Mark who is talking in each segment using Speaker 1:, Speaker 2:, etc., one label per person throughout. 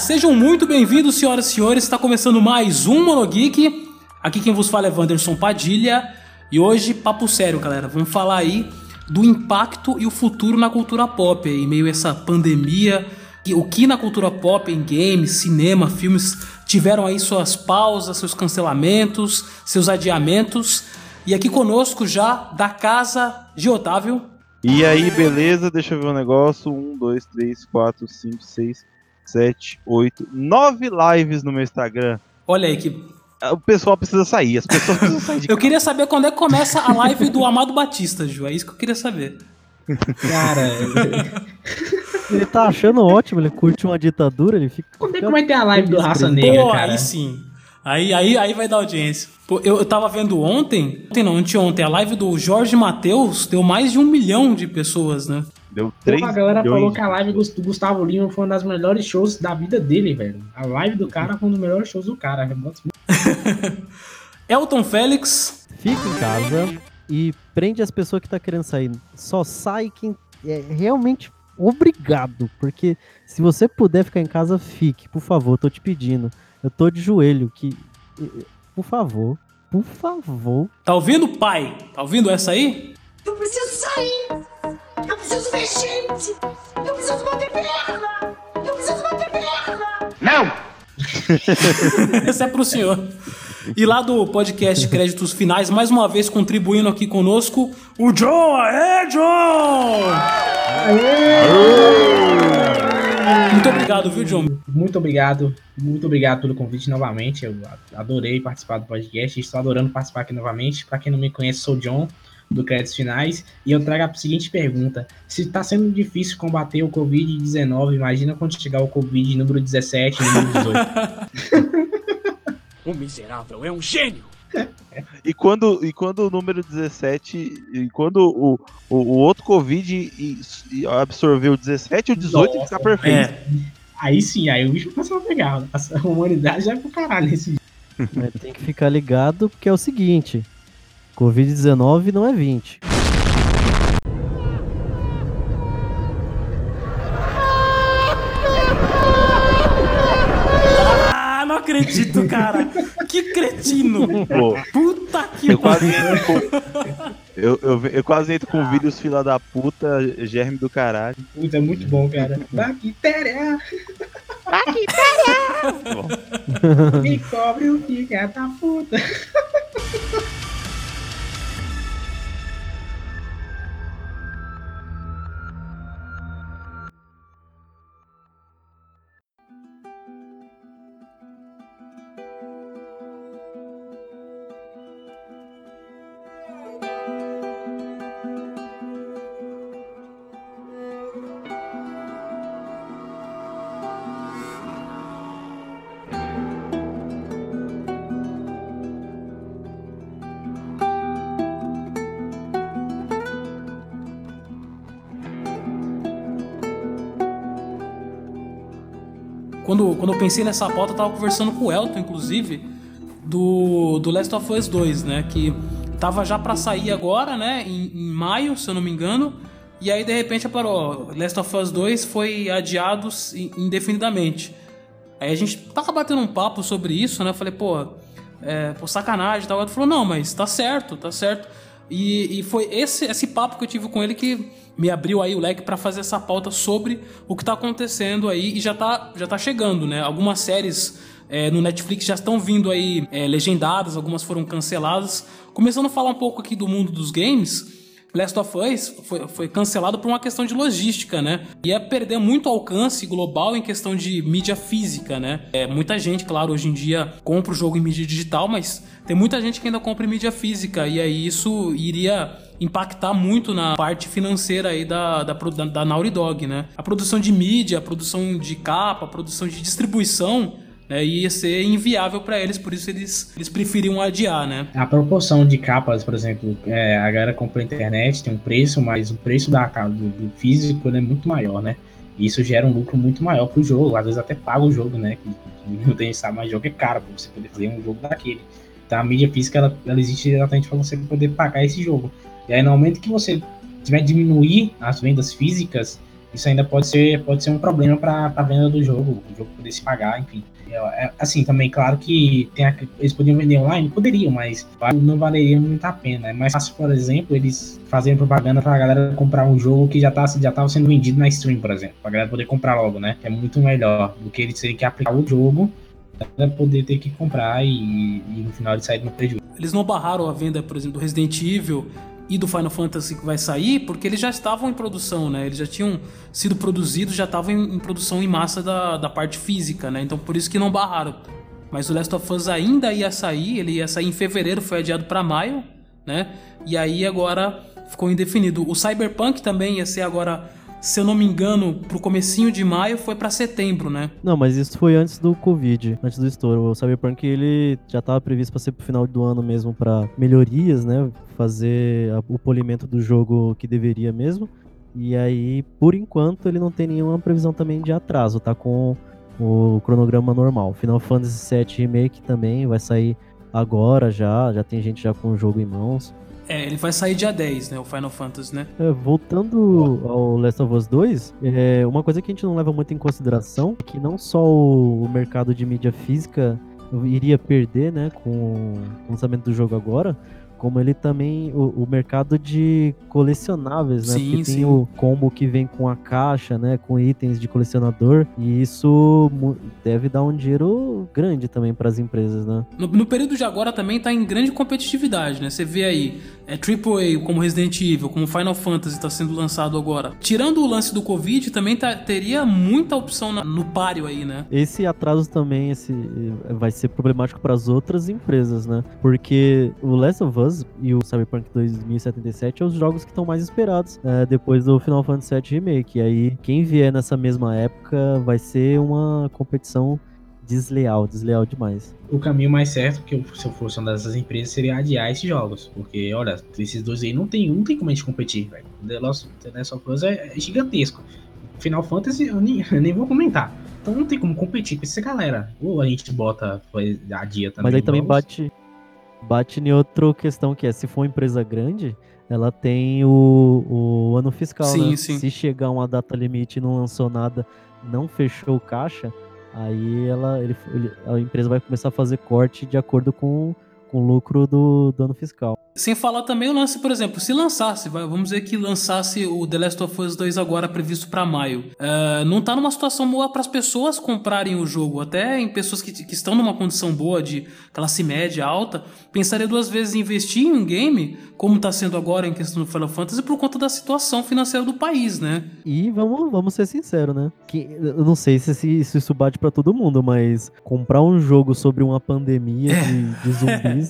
Speaker 1: Sejam muito bem-vindos, senhoras e senhores. Está começando mais um Monogeek. Aqui quem vos fala é Wanderson Padilha. E hoje, papo sério, galera. Vamos falar aí do impacto e o futuro na cultura pop, em meio a essa pandemia. O que na cultura pop, em games, cinema, filmes, tiveram aí suas pausas, seus cancelamentos, seus adiamentos. E aqui conosco já, da casa de Otávio.
Speaker 2: E aí, beleza? Deixa eu ver um negócio. Um, dois, três, quatro, cinco, seis, sete, oito, nove lives no meu Instagram.
Speaker 1: Olha aí que.
Speaker 2: O pessoal precisa sair, as pessoas precisam sair de
Speaker 1: Eu queria saber quando é que começa a live do Amado Batista, Ju. É isso que eu queria saber.
Speaker 3: Cara,
Speaker 4: Ele tá achando ótimo, ele curte uma ditadura, ele fica.
Speaker 3: quando é que vai ter a live do Raça Negra,
Speaker 1: Pô,
Speaker 3: cara?
Speaker 1: aí sim. Aí, aí, aí vai dar audiência. Pô, eu, eu tava vendo ontem, ontem não, anteontem, a live do Jorge Matheus deu mais de um milhão de pessoas, né?
Speaker 2: Deu três
Speaker 3: Pô, a galera falou que a live do Gustavo Lima foi uma das melhores shows da vida dele, velho. A live do cara foi um dos melhores shows do cara.
Speaker 1: Elton Félix.
Speaker 4: Fica em casa e prende as pessoas que tá querendo sair. Só sai quem é realmente obrigado. Porque se você puder ficar em casa, fique, por favor, tô te pedindo. Eu tô de joelho, que. Por favor, por favor.
Speaker 1: Tá ouvindo, pai? Tá ouvindo essa aí?
Speaker 5: Eu preciso sair! Eu preciso ver gente! Eu preciso bater perna! Eu preciso bater perna!
Speaker 1: Essa é pro senhor. E lá do podcast Créditos Finais, mais uma vez contribuindo aqui conosco, o John. Aê, John! Muito obrigado, viu, John?
Speaker 3: Muito obrigado, muito obrigado pelo convite novamente. Eu adorei participar do podcast, estou adorando participar aqui novamente. Para quem não me conhece, sou o John, do Créditos Finais, e eu trago a seguinte pergunta: se está sendo difícil combater o Covid-19, imagina quando chegar o Covid número 17, número 18.
Speaker 6: O miserável é um gênio!
Speaker 2: E quando, e quando o número 17, e quando o, o, o outro Covid e, e absorveu o 17, o 18
Speaker 3: Nossa,
Speaker 2: fica perfeito.
Speaker 1: É,
Speaker 3: Aí sim, aí o bicho passou a pegar. A humanidade já é pro caralho nesse.
Speaker 4: Mas tem que ficar ligado, porque é o seguinte: Covid-19 não é 20.
Speaker 1: Ah, não acredito, cara. Que cretino.
Speaker 2: Pô,
Speaker 1: Puta que
Speaker 2: eu quase
Speaker 1: pariu.
Speaker 2: entro com, eu, eu, eu quase entro com vídeos fila da puta, germe do caralho.
Speaker 3: Puta, é muito bom, cara. Bactéria! Me cobre o filho da puta.
Speaker 1: Quando, quando eu pensei nessa pauta, eu tava conversando com o Elton, inclusive, do, do Last of Us 2, né? Que tava já pra sair agora, né? Em, em maio, se eu não me engano. E aí, de repente, parou. Last of Us 2 foi adiado in- indefinidamente. Aí a gente tava batendo um papo sobre isso, né? Eu falei, pô, é, pô, sacanagem e tal. Ele falou, não, mas tá certo, tá certo. E, e foi esse, esse papo que eu tive com ele que me abriu aí o leque pra fazer essa pauta sobre o que tá acontecendo aí e já tá, já tá chegando, né? Algumas séries é, no Netflix já estão vindo aí é, legendadas, algumas foram canceladas. Começando a falar um pouco aqui do mundo dos games, Last of Us foi, foi cancelado por uma questão de logística, né? Ia perder muito alcance global em questão de mídia física, né? É, muita gente, claro, hoje em dia compra o jogo em mídia digital, mas tem muita gente que ainda compra mídia física, e aí isso iria impactar muito na parte financeira aí da, da, da, da Naughty Dog, né? A produção de mídia, a produção de capa, a produção de distribuição né, ia ser inviável para eles, por isso eles, eles preferiam adiar, né?
Speaker 3: A proporção de capas, por exemplo, é, a galera compra na internet, tem um preço, mas o preço da, do, do físico é muito maior, né? E isso gera um lucro muito maior pro jogo. Às vezes até paga o jogo, né? Que, não tem sabe, mas jogo é caro pra você poder fazer um jogo daquele. Então a mídia física ela, ela existe exatamente para você poder pagar esse jogo. E aí no momento que você tiver diminuir as vendas físicas, isso ainda pode ser, pode ser um problema para a venda do jogo, o jogo poder se pagar, enfim. É, assim, também, claro que tem a, eles podiam vender online, poderiam, mas não valeria muito a pena. É mais fácil, por exemplo, eles fazerem propaganda pra galera comprar um jogo que já, tá, já tava sendo vendido na stream, por exemplo, pra galera poder comprar logo, né? É muito melhor do que eles terem que aplicar o jogo pra poder ter que comprar e, e no final de sair no prejuízo.
Speaker 1: Eles não barraram a venda, por exemplo, do Resident Evil e do Final Fantasy que vai sair, porque eles já estavam em produção, né? Eles já tinham sido produzidos, já estavam em, em produção em massa da, da parte física, né? Então por isso que não barraram. Mas o Last of Us ainda ia sair, ele ia sair em fevereiro, foi adiado para maio, né? E aí agora ficou indefinido. O Cyberpunk também ia ser agora se eu não me engano, pro comecinho de maio foi para setembro, né?
Speaker 4: Não, mas isso foi antes do Covid, antes do estouro. O Cyberpunk ele já tava previsto para ser pro final do ano mesmo para melhorias, né? Fazer o polimento do jogo que deveria mesmo. E aí, por enquanto, ele não tem nenhuma previsão também de atraso, tá com o cronograma normal. Final Fantasy VII Remake também vai sair agora já, já tem gente já com o jogo em mãos.
Speaker 1: É, ele vai sair dia 10, né? O Final Fantasy, né?
Speaker 4: É, voltando ao Last of Us 2, é, uma coisa que a gente não leva muito em consideração é que não só o, mercado de mídia física iria perder, né, com o lançamento do jogo agora, como ele também o, o mercado de colecionáveis, né?
Speaker 1: Sim,
Speaker 4: Porque
Speaker 1: sim.
Speaker 4: tem o combo que vem com a caixa, né? Com itens de colecionador e isso deve dar um dinheiro grande também para as empresas, né?
Speaker 1: No, no período de agora também tá em grande competitividade, né? Você vê aí, é AAA como Resident Evil, como Final Fantasy tá sendo lançado agora. Tirando o lance do Covid, também tá- teria muita opção na- no páreo aí, né?
Speaker 4: Esse atraso também esse, vai ser problemático para as outras empresas, né? Porque o Last of Us e o Cyberpunk 2077 é os jogos que estão mais esperados é, depois do Final Fantasy VII Remake. E aí, quem vier nessa mesma época vai ser uma competição desleal, desleal demais.
Speaker 3: O caminho mais certo, que eu- se eu fosse uma dessas empresas, seria adiar esses jogos. Porque, olha, esses dois aí não tem, não tem como a gente competir, velho. The Last The Last of Us é, é gigantesco. Final Fantasy eu nem, eu nem vou comentar. Então não tem como competir com essa galera. Ou a gente bota foi, adia também.
Speaker 4: Mas aí também
Speaker 3: jogos.
Speaker 4: bate, bate em outra questão que é, se for uma empresa grande, ela tem o, o ano fiscal,
Speaker 1: Sim,
Speaker 4: né?
Speaker 1: sim.
Speaker 4: Se chegar uma data limite e não lançou nada, não fechou o caixa, aí ela, ele, a empresa vai começar a fazer corte de acordo com, com lucro do, do ano fiscal.
Speaker 1: Sem falar também o lance, por exemplo, se lançasse, vamos dizer que lançasse o The Last of Us 2 agora previsto pra maio, é, não tá numa situação boa para as pessoas comprarem o jogo, até em pessoas que, que estão numa condição boa de classe média alta, pensaria duas vezes em investir em um game, como tá sendo agora em questão do Final Fantasy, por conta da situação financeira do país, né?
Speaker 4: E vamos, vamos ser sinceros, né? Que, eu não sei se, se- se isso bate pra todo mundo, mas comprar um jogo sobre uma pandemia de, de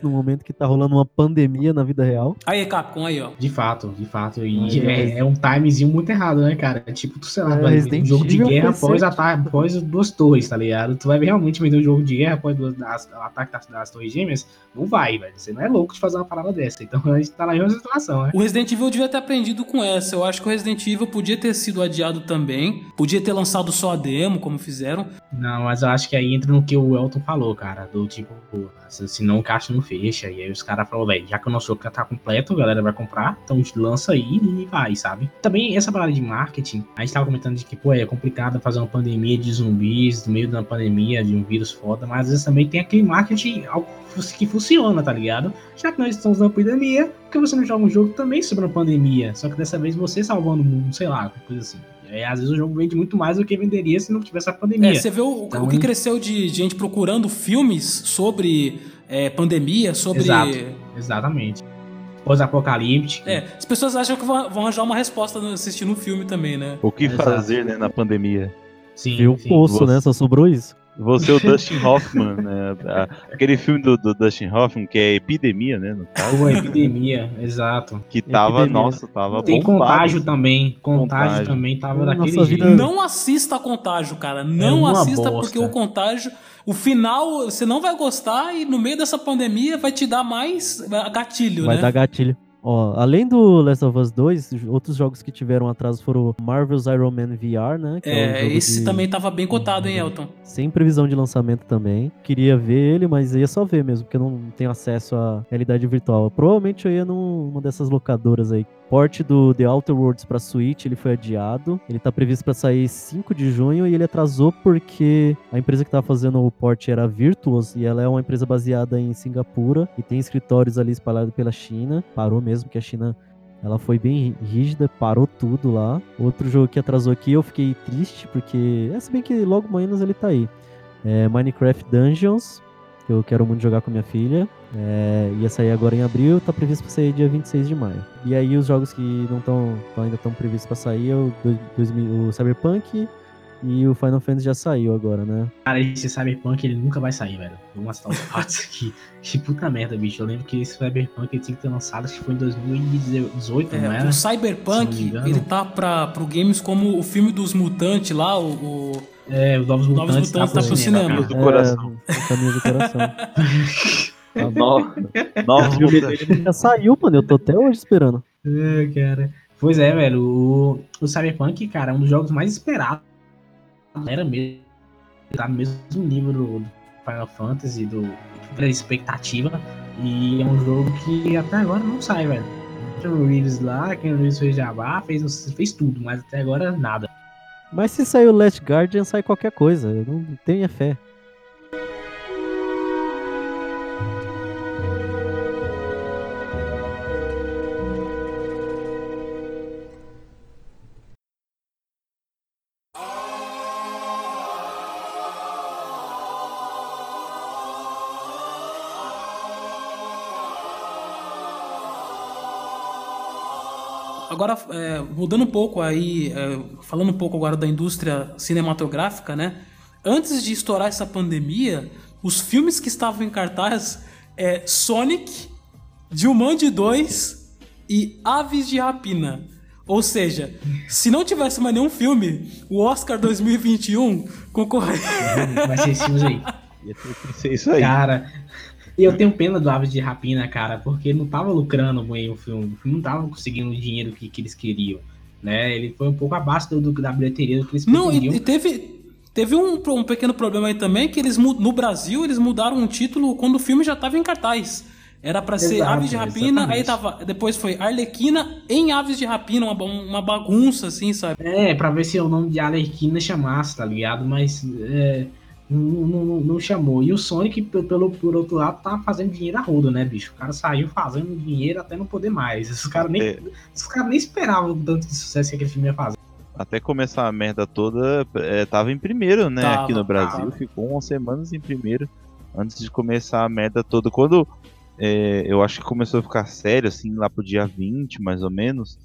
Speaker 4: no momento que tá rolando uma pandemia na vida real.
Speaker 1: Aí, Capcom, aí, ó.
Speaker 3: De fato, de fato. E
Speaker 4: Mas-
Speaker 3: é, é um timezinho muito errado, né, cara? É tipo, tu, sei lá,
Speaker 4: É,
Speaker 3: vai ver
Speaker 4: Resident
Speaker 3: um jogo de guerra após,
Speaker 4: certo.
Speaker 3: ata- após as duas torres, tá ligado? Tu vai realmente vender um jogo de guerra após duas, as- o ataque das, das torres gêmeas? Não vai, velho. Você não é louco de fazer uma parada dessa. Então a gente tá na mesma situação, né?
Speaker 1: O Resident Evil devia ter aprendido com essa. Eu acho que o Resident Evil podia ter sido adiado também. Podia ter lançado só a demo, como fizeram.
Speaker 3: Não, mas eu acho que aí entra no que o Elton falou, cara. Do tipo, pô, se se não o caixa não fecha. E aí os caras falaram, velho, já que o nosso tá completo, a galera vai comprar, então lança aí e vai, sabe? Também essa parada de marketing, a gente tava comentando de que, pô, é complicado fazer uma pandemia de zumbis no meio da pandemia, de um vírus foda, mas às vezes também tem aquele marketing que funciona, tá ligado? Já que nós estamos na pandemia, por que você não joga um jogo também sobre uma pandemia? Só que dessa vez você salvando o mundo, sei lá, coisa assim. E aí, às vezes o jogo vende muito mais do que venderia se não tivesse a pandemia.
Speaker 1: É, você vê o,
Speaker 3: Então,
Speaker 1: o que cresceu de gente procurando filmes sobre é, pandemia, sobre.
Speaker 3: Exato. Exatamente. Pós-apocalíptico.
Speaker 1: É, as pessoas acham que vão, vão arranjar uma resposta assistindo um filme também, né?
Speaker 2: O que
Speaker 3: Exato.
Speaker 2: fazer, né, na pandemia?
Speaker 3: Sim,
Speaker 4: Viu o
Speaker 3: sim.
Speaker 4: poço, né? Só sobrou isso.
Speaker 2: Você, o Dustin Hoffman, né? Aquele filme do, do Dustin Hoffman, que é Epidemia, né? No caso,
Speaker 3: Pô, epidemia, exato.
Speaker 2: que tava,
Speaker 4: Epidemia.
Speaker 2: nossa, tava
Speaker 3: Tem
Speaker 2: bombado.
Speaker 3: contágio também. Contágio,
Speaker 2: Contágio.
Speaker 3: também tava
Speaker 4: Nossa
Speaker 3: daquele
Speaker 4: vida-
Speaker 3: jeito.
Speaker 1: Não assista a contágio, cara. Não
Speaker 3: uma
Speaker 1: assista
Speaker 3: bosta.
Speaker 1: porque o contágio. O final você não vai gostar e no meio dessa pandemia vai te dar mais é, gatilho,
Speaker 4: Vai
Speaker 1: né?
Speaker 4: dar gatilho. Ó, além do Last of Us 2, outros jogos que tiveram atraso foram o Marvel's Iron Man VR, né? que um
Speaker 1: É, esse
Speaker 4: de-
Speaker 1: também tava bem cotado, hein, Elton?
Speaker 4: Sem previsão de lançamento também. Queria ver ele, mas ia só ver mesmo, porque eu não tenho acesso à realidade virtual. Provavelmente eu ia num- numa dessas locadoras aí port do The Outer Worlds pra Switch, ele foi adiado. Ele tá previsto pra sair 5 de junho e ele atrasou porque a empresa que tava fazendo o port era Virtuos e ela é uma empresa baseada em Singapura e tem escritórios ali espalhados pela China. Parou mesmo que a China ela foi bem rígida, parou tudo lá. Outro jogo que atrasou aqui, eu fiquei triste, porque. É, se bem que logo menos ele tá aí. É Minecraft Dungeons, que eu quero muito jogar com minha filha. É, ia sair agora em abril, tá previsto pra sair dia 26 de maio. E aí os jogos que não estão ainda estão previstos pra sair é o, dois- 2000 o Cyberpunk e o Final Fantasy já saiu agora, né?
Speaker 3: Cara, esse Cyberpunk ele nunca vai sair, velho. Vamos citar os fatos aqui. Que puta merda, bicho. Eu lembro que esse Cyberpunk ele tinha que ter lançado, acho que foi em 2018, não
Speaker 1: É,
Speaker 3: era?
Speaker 1: o
Speaker 3: não
Speaker 1: Cyberpunk, ele tá pra, pro games como o filme dos mutantes lá, o, o-
Speaker 3: É, os Novos
Speaker 1: Novos
Speaker 3: Mutantes,
Speaker 1: Mutantes tá pro cinema.
Speaker 2: Do
Speaker 4: É,
Speaker 2: coração.
Speaker 4: o caminho do coração.
Speaker 2: No- Novos mutantes.
Speaker 4: já saiu, mano. Eu tô até hoje esperando.
Speaker 3: É, cara. Pois é, velho. O, o Cyberpunk, cara, é um dos jogos mais esperados. Era mesmo. Tá no mesmo nível do Final Fantasy, do da expectativa. E é um jogo que até agora não sai, velho. O Reeves lá, quem Reeves fez Jabá, fez, fez tudo, mas até agora nada.
Speaker 4: Mas se sair o Last Guardian, sai qualquer coisa. Eu não tenho fé.
Speaker 1: Agora, é, mudando um pouco aí, é, falando um pouco agora da indústria cinematográfica, né? Antes de estourar essa pandemia, os filmes que estavam em cartaz é Sonic, Jumanji 2 e Aves de Rapina. Ou seja, se não tivesse mais nenhum filme, o Oscar 2021 concorreria.
Speaker 3: Vai ser filmes aí.
Speaker 2: Ia ter que ser isso aí.
Speaker 3: Cara, e eu tenho pena do Aves de Rapina, cara, porque não tava lucrando bem o filme. O filme não tava conseguindo o dinheiro que, que eles queriam. Né? Ele foi um pouco abaixo do, do- da bilheteria do que eles
Speaker 1: Não, e, e teve, teve um, um pequeno problema aí também, que eles no Brasil eles mudaram um título quando o filme já estava em cartaz. Era pra ser Aves de Rapina, aí
Speaker 3: exatamente.
Speaker 1: tava. Depois foi Arlequina em Aves de Rapina, uma, uma bagunça, assim, sabe?
Speaker 3: É, pra ver se o nome de Alerquina chamasse, tá ligado? Mas é, não, não- não chamou. E o Sonic, pe- pelo, por outro lado, tá fazendo dinheiro a rodo, né, bicho? O cara saiu fazendo dinheiro até não poder mais. Os caras nem,
Speaker 2: É.
Speaker 3: os caras nem esperavam o tanto de sucesso que aquele filme ia fazer.
Speaker 2: Até começar a merda toda, é, tava em primeiro, né?
Speaker 1: Tava,
Speaker 2: aqui no Brasil.
Speaker 1: tava.
Speaker 2: Ficou umas semanas em primeiro antes de começar a merda toda. Quando é, eu acho que começou a ficar sério, assim, lá pro dia 20, mais ou menos,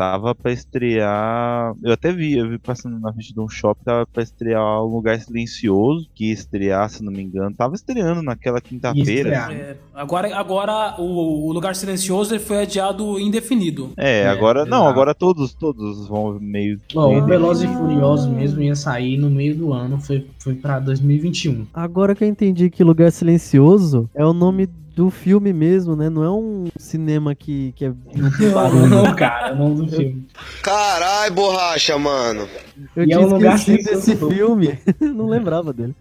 Speaker 2: tava pra estrear. Eu até vi, eu vi passando na frente de um shopping, tava pra estrear um lugar silencioso, que ia estrear, se não me engano. Tava estreando naquela quinta-feira. assim.
Speaker 1: É, agora agora o, o Lugar Silencioso ele foi adiado indefinido.
Speaker 2: É,
Speaker 3: É,
Speaker 2: agora. Não,
Speaker 3: exato.
Speaker 2: agora todos, todos vão meio. Meio
Speaker 3: o Velozes e Furiosos mesmo ia sair no meio do ano, foi, foi pra 2021.
Speaker 4: Agora que eu entendi que Lugar Silencioso é o nome do filme mesmo, né? Não é um cinema que, que é. não.
Speaker 3: Não, cara, o nome do filme.
Speaker 7: Carai, borracha, mano.
Speaker 4: Eu
Speaker 3: E é
Speaker 4: tinha
Speaker 3: um lugar
Speaker 4: esquecido desse filme. não lembrava dele.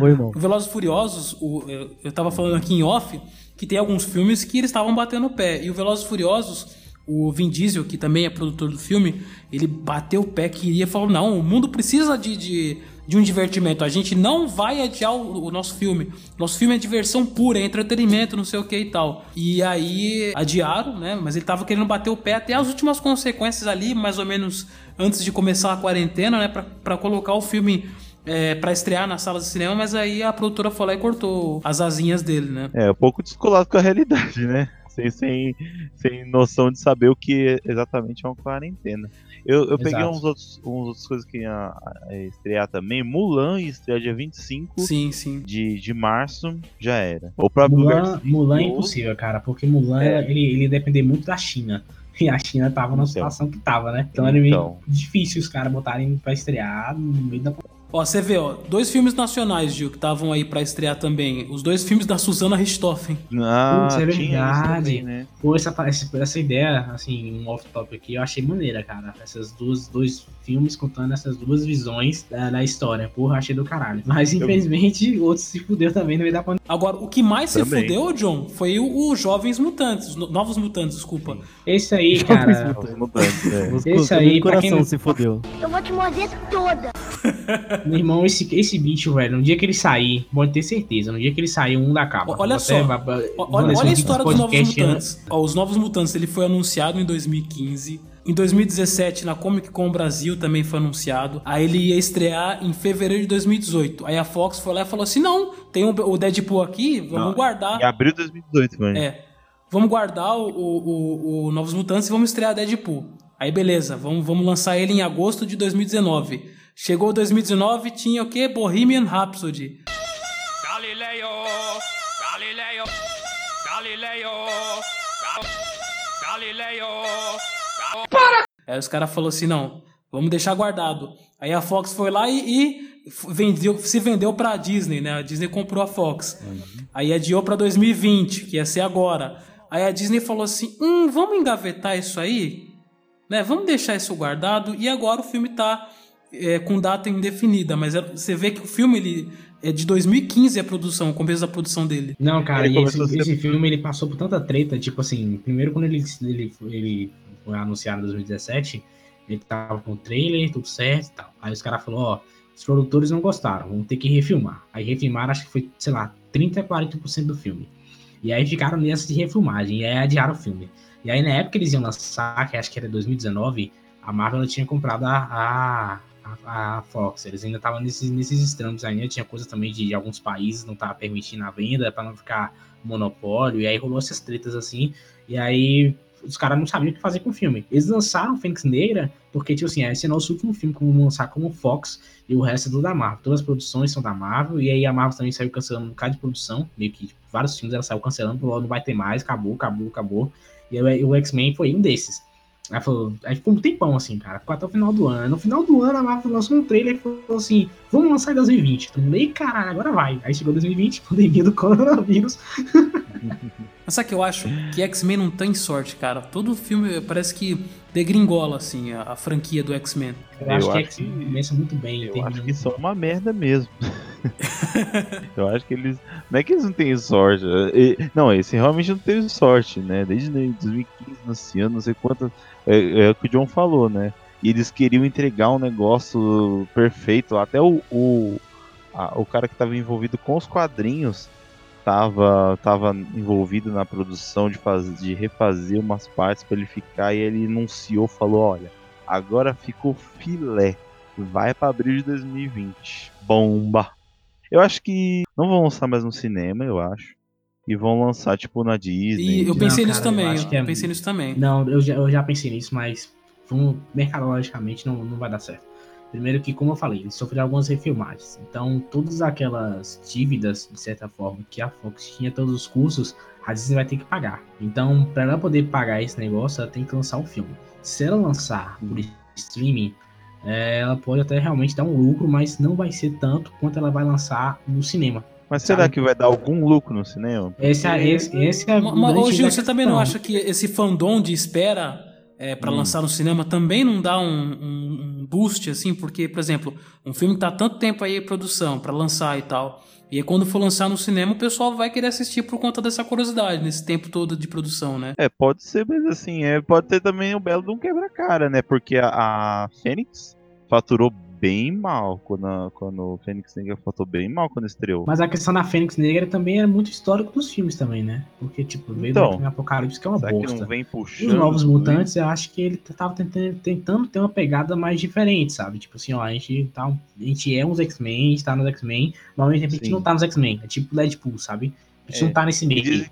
Speaker 4: Oi, irmão.
Speaker 1: O Velozes e Furiosos, o- eu, eu tava falando aqui em off, que tem alguns filmes que eles estavam batendo o pé. E o Velozes e Furiosos, o Vin Diesel, que também é produtor do filme, ele bateu o pé, queria, falou, não, o mundo precisa de, de, de um divertimento. A gente não vai adiar o, o nosso filme. Nosso filme é diversão pura, é entretenimento, não sei o que e tal. E aí adiaram, né? Mas ele tava querendo bater o pé até as últimas consequências ali, mais ou menos antes de começar a quarentena, né? Pra, colocar o filme é, para estrear nas salas de cinema, mas aí a produtora foi lá e cortou as asinhas dele, né?
Speaker 2: É, um pouco descolado com a realidade, né? Sem, sem, sem noção de saber o que exatamente é uma quarentena. Eu, eu peguei uns outros, uns outras coisas que ia é, estrear também. Mulan ia estrear dia 25
Speaker 1: Sim, sim.
Speaker 2: de, de março, já era. O próprio
Speaker 3: Mulan. Mulan é impossível, cara, porque Mulan
Speaker 2: É.
Speaker 3: ele, ele depender muito da China. E a China tava na
Speaker 2: Então.
Speaker 3: situação que tava, né? Então, era meio
Speaker 2: Então.
Speaker 3: difícil os caras botarem pra estrear no meio da.
Speaker 1: Ó, você vê, ó, dois filmes nacionais, Gil, que estavam aí pra estrear também. Os dois filmes da Susana Richthofen.
Speaker 2: Ah,
Speaker 3: Putz, é verdade.
Speaker 2: também, né?
Speaker 3: Pô, essa, essa, ideia, assim, um off-top aqui, eu achei maneira, cara. Essas duas, dois filmes contando essas duas visões da, da história. Porra, achei do caralho. Mas, infelizmente, outros se fudeu também no meio da pandemia.
Speaker 1: Agora, o que mais se
Speaker 2: Também.
Speaker 1: fudeu, John, foi o, o Jovens Mutantes, os no- Novos Mutantes, desculpa.
Speaker 3: Esse aí,
Speaker 4: Jovens
Speaker 3: cara.
Speaker 2: Os mutantes, é.
Speaker 3: Esse aí,
Speaker 4: coração
Speaker 3: quem
Speaker 4: se fodeu.
Speaker 5: Eu vou te morder toda.
Speaker 3: Meu irmão, esse, esse bicho, velho, no dia que ele sair, pode ter certeza, no dia que ele sair, um da capa.
Speaker 1: Olha
Speaker 3: Você
Speaker 1: só,
Speaker 3: vai- vai-
Speaker 1: Olha, olha a história dos Novos
Speaker 3: né?
Speaker 1: Mutantes. Ó, os Novos Mutantes, ele foi anunciado em 2015. Em 2017, na Comic Con Brasil também foi anunciado. Aí ele ia estrear em fevereiro de 2018. Aí a Fox foi lá e falou assim: não, tem o o Deadpool aqui, vamos
Speaker 2: Não,
Speaker 1: guardar.
Speaker 2: Em abril de 2018, mano.
Speaker 1: É. Vamos guardar o, o- o- o Novos Mutantes e vamos estrear Deadpool. Aí beleza, vamos, vamos lançar ele em agosto de 2019. Chegou 2019, tinha o quê? Bohemian Rhapsody.
Speaker 6: Galileo, Galileo, Galileo, Gal- Galileo.
Speaker 1: Aí os caras falaram assim: não, vamos deixar guardado. Aí a Fox foi lá e, e vendeu, se vendeu pra Disney, né? A Disney comprou a Fox. Aí adiou pra 2020, que ia ser agora. Aí a Disney falou assim: hum, vamos engavetar isso aí? Né? Vamos deixar isso guardado. E agora o filme tá é, com data indefinida. Mas é- você vê que o filme ele é de 2015 a produção, o começo da produção dele.
Speaker 3: Não, cara, e esse,
Speaker 2: ser-
Speaker 3: esse filme ele passou por tanta treta, tipo assim, primeiro quando ele, ele, ele foi anunciado em 2017, ele tava com o trailer, tudo certo e tal. Aí os caras falaram, ó, os produtores não gostaram, vamos ter que refilmar. Aí refilmaram, acho que foi, sei lá, 30 a 40% do filme. E aí ficaram nessa de refilmagem, e aí adiaram o filme. E aí na época que eles iam lançar, que acho que era 2019, a Marvel tinha comprado a, a, a, a Fox. Eles ainda estavam nesses, nesses trâmites ainda, tinha coisa também de, de alguns países não tava permitindo a venda para não ficar monopólio, e aí rolou essas tretas assim, e aí os caras não sabiam o que fazer com o filme. Eles lançaram Fênix Negra, porque, tipo assim, esse é nosso último filme que vamos lançar como Fox, e o resto é tudo da Marvel. Todas as produções são da Marvel, e aí a Marvel também saiu cancelando um bocado de produção, meio que tipo, vários filmes ela saiu cancelando, falou, não vai ter mais, acabou, acabou, acabou. E aí, o X-Men foi um desses. Aí, falou, aí ficou um tempão assim, cara. Ficou até o final do ano. No final do ano, a Marvel lançou um trailer e falou assim: vamos lançar em 2020. Todo mundo, ei, caralho, agora vai. Aí chegou 2020, pandemia do coronavírus.
Speaker 1: Mas sabe que eu acho que X-Men não tem sorte, cara. Todo filme parece que degringola, assim, a, a franquia do X-Men.
Speaker 3: Eu,
Speaker 2: Eu
Speaker 3: acho que X-Men
Speaker 2: que-
Speaker 3: começa muito bem.
Speaker 2: Eu acho que
Speaker 3: muito
Speaker 2: são uma merda mesmo. eu acho que eles. Não é que eles não têm sorte. e- Não, esse realmente não teve sorte, né? Desde 2015, nesse ano, não sei quantas. É, é o que o John falou, né? E eles queriam entregar um negócio perfeito. Até o, o, a- o cara que estava envolvido com os quadrinhos tava, tava envolvido na produção de, faz, de refazer umas partes para ele ficar. E ele anunciou, falou: olha, agora ficou filé. Vai pra abril de 2020. Bomba! Eu acho que não vão lançar mais no cinema, eu acho. E vão lançar, tipo, na Disney.
Speaker 1: E eu
Speaker 3: Não,
Speaker 1: pensei
Speaker 3: cara,
Speaker 1: nisso
Speaker 3: eu
Speaker 1: também.
Speaker 3: acho
Speaker 1: Eu,
Speaker 3: que é-
Speaker 1: pensei nisso também.
Speaker 3: Não, eu já, eu já pensei nisso, mas vamos, mercadologicamente não, não vai dar certo. Primeiro que, como eu falei, eles sofreram algumas refilmagens. Então, todas aquelas dívidas, de certa forma, que a Fox tinha todos os cursos, a Disney vai ter que pagar. Então, para ela poder pagar esse negócio, ela tem que lançar o filme. Se ela lançar por streaming, é, ela pode até realmente dar um lucro, mas não vai ser tanto quanto ela vai lançar no cinema.
Speaker 2: Mas será
Speaker 3: sabe?
Speaker 2: que vai dar algum lucro no cinema?
Speaker 3: Esse, é- esse, esse é
Speaker 1: Mas, ô Gil, você também não acha que esse fandom de espera é, para
Speaker 2: Hum.
Speaker 1: lançar no cinema também não dá um, um- um boost, assim? Porque, por exemplo, um filme que tá tanto tempo aí em produção para lançar e tal. E aí quando for lançar no cinema, o pessoal vai querer assistir por conta dessa curiosidade, nesse tempo todo de produção, né?
Speaker 2: É, pode ser, mas assim, é, pode ter também o belo de um quebra-cara, né? Porque a, a Fênix faturou bem mal quando, a, quando o Fênix Negra faturou bem mal quando estreou.
Speaker 3: Mas a questão da Fênix Negra também é muito histórico dos filmes também, né? Porque, tipo, veio
Speaker 2: Então,
Speaker 3: do filme Apocalipse, que é uma bosta.
Speaker 2: não vem puxando?
Speaker 3: os Novos? Mutantes, eu acho que ele tava tentando, tentando ter uma pegada mais diferente, sabe? Tipo assim, ó, a gente, tá, um- a gente é uns X-Men, a gente tá nos X-Men, mas ao mesmo tempo a gente não tá nos X-Men. É tipo Deadpool, sabe? A gente
Speaker 2: É.
Speaker 3: não tá nesse meio.
Speaker 2: Dizem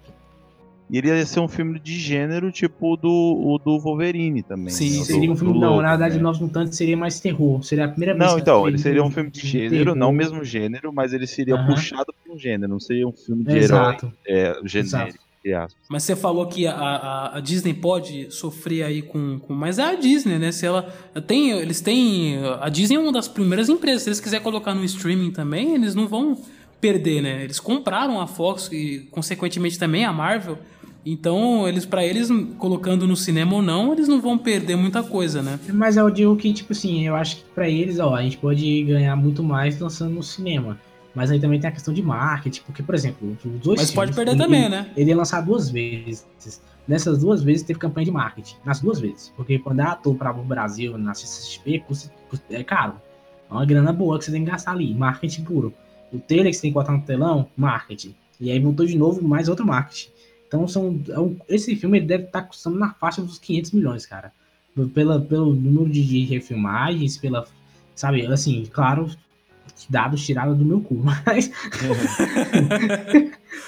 Speaker 2: E ele ia ser um filme de gênero, tipo o do, o do Wolverine também.
Speaker 1: Sim,
Speaker 2: né?
Speaker 3: Seria
Speaker 2: do-
Speaker 3: um filme, não,
Speaker 2: Lobo,
Speaker 3: na verdade,
Speaker 2: né?
Speaker 3: Novos Mutantes seria mais terror. Seria a primeira vez
Speaker 2: Não, então, ele seria um filme de
Speaker 3: de
Speaker 2: gênero, não o
Speaker 3: terror.
Speaker 2: mesmo gênero, mas ele seria puxado por um gênero, não seria um filme de herói
Speaker 3: Exato.
Speaker 2: é, genérico.
Speaker 3: Exato.
Speaker 1: Mas você falou que a, a, a Disney pode sofrer aí com, com. Mas é a Disney, né? Se ela tem. Eles têm. A Disney é uma das primeiras empresas. Se eles quiserem colocar no streaming também, eles não vão perder, né? Eles compraram a Fox e, consequentemente, também a Marvel. Então, eles para eles, colocando no cinema ou não, eles não vão perder muita coisa, né?
Speaker 3: Mas eu digo que, tipo assim, eu acho que pra eles, ó, a gente pode ganhar muito mais lançando no cinema. Mas aí também tem a questão de marketing, porque, por exemplo, os dois
Speaker 1: Mas pode
Speaker 3: filmes,
Speaker 1: perder
Speaker 3: ele-
Speaker 1: também, né?
Speaker 3: Ele ia lançar duas vezes. Nessas duas vezes teve campanha de marketing. Nas duas vezes. Porque quando é ator para o Brasil, na CCXP, custa- custa- é caro. É uma grana boa que você tem que gastar ali. Marketing puro. O trailer que você tem que botar no telão, marketing. E aí voltou de novo mais outro marketing. Então são. é um- Esse filme ele deve estar custando na faixa dos 500 milhões, cara. Pela, pelo número de, de refilmagens, pela. Sabe, assim, claro, dados tirados do meu cu, mas.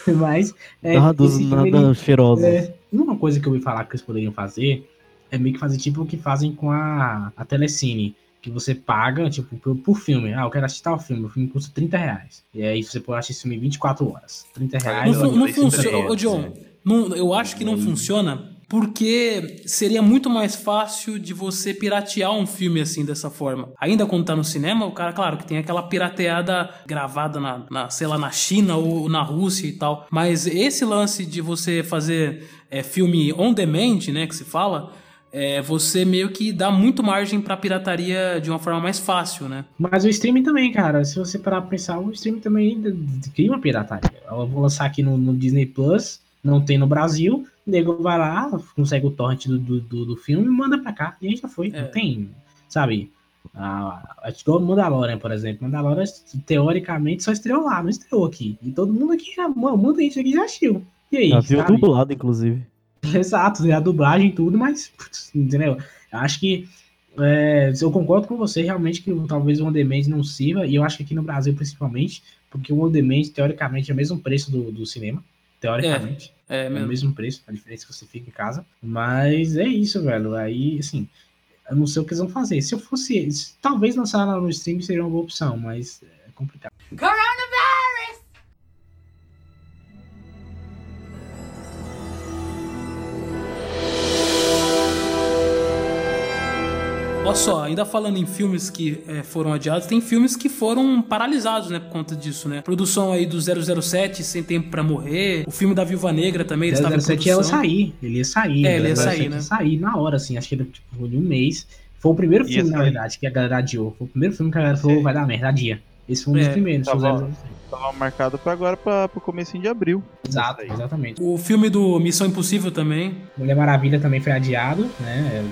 Speaker 3: mas. É,
Speaker 4: Dados
Speaker 3: esse filme,
Speaker 4: nada
Speaker 3: ele-
Speaker 4: cheirosos.
Speaker 3: é, uma coisa que eu ouvi falar que eles poderiam fazer é meio que fazer tipo o que fazem com a, a Telecine. Que você paga, tipo, por, por filme. Ah, eu quero assistir tal filme. O filme custa 30 reais. E aí você pode assistir esse filme em 24 horas. 30 reais.
Speaker 1: Não, não funciona. Ô, John, não- eu acho que não funciona porque seria muito mais fácil de você piratear um filme assim dessa forma. Ainda quando tá no cinema, o cara, claro, que tem aquela pirateada gravada na, na sei lá, na China ou na Rússia e tal. Mas esse lance de você fazer é, filme on demand, né, que se fala, é, você meio que dá muito margem pra pirataria de uma forma mais fácil, né?
Speaker 3: Mas o streaming também, cara. Se você parar pra pensar, o streaming também cria uma pirataria. Eu vou lançar aqui no, no Disney Plus, não tem no Brasil. O nego vai lá, consegue o torrent do, do, do, do filme e manda pra cá. E aí já foi.
Speaker 1: É.
Speaker 3: Não tem, sabe? A, a, igual o Mandalorian, por exemplo. Mandalorian, teoricamente, só estreou lá, não estreou aqui. E todo mundo aqui, já- muita gente aqui já assistiu. E aí,
Speaker 4: Já viu
Speaker 3: sabe?
Speaker 4: dublado, inclusive.
Speaker 3: Exato, tem a dublagem e tudo, mas, putz, entendeu? Eu acho que é, eu concordo com você realmente que talvez o on demand não sirva, e eu acho que aqui no Brasil principalmente, porque o on demand, teoricamente, é o mesmo preço do, do cinema, teoricamente.
Speaker 1: É
Speaker 3: É, o
Speaker 1: mesmo.
Speaker 3: mesmo preço, a diferença é que você fica em casa. Mas é isso, velho. Aí, assim, eu não sei o que eles vão fazer. Se eu fosse. se- Talvez lançar lá no stream seria uma boa opção, mas é complicado.
Speaker 1: Olha só, ainda falando em filmes que eh, foram adiados, tem filmes que foram paralisados, né, por conta disso, né? Produção aí do 007, Sem Tempo Pra Morrer, o filme da Viúva Negra também, ele estava em
Speaker 3: 007 ia
Speaker 1: produção.
Speaker 3: sair, ele ia sair.
Speaker 1: É, ele ia
Speaker 3: 007
Speaker 1: sair, né?
Speaker 3: ia sair na hora, assim, acho que era tipo de um mês. Foi o primeiro
Speaker 2: Ia
Speaker 3: filme, na verdade, que a galera adiou. Foi o primeiro filme que a galera falou,
Speaker 2: Sim.
Speaker 3: vai dar merda, adia. Esse foi um dos
Speaker 1: É,
Speaker 3: primeiros.
Speaker 2: tá.
Speaker 3: 007.
Speaker 2: Tava marcado pra agora, pra, pro comecinho de abril.
Speaker 3: Exato, exatamente.
Speaker 1: O filme do Missão Impossível também.
Speaker 3: Mulher Maravilha também foi adiado, né?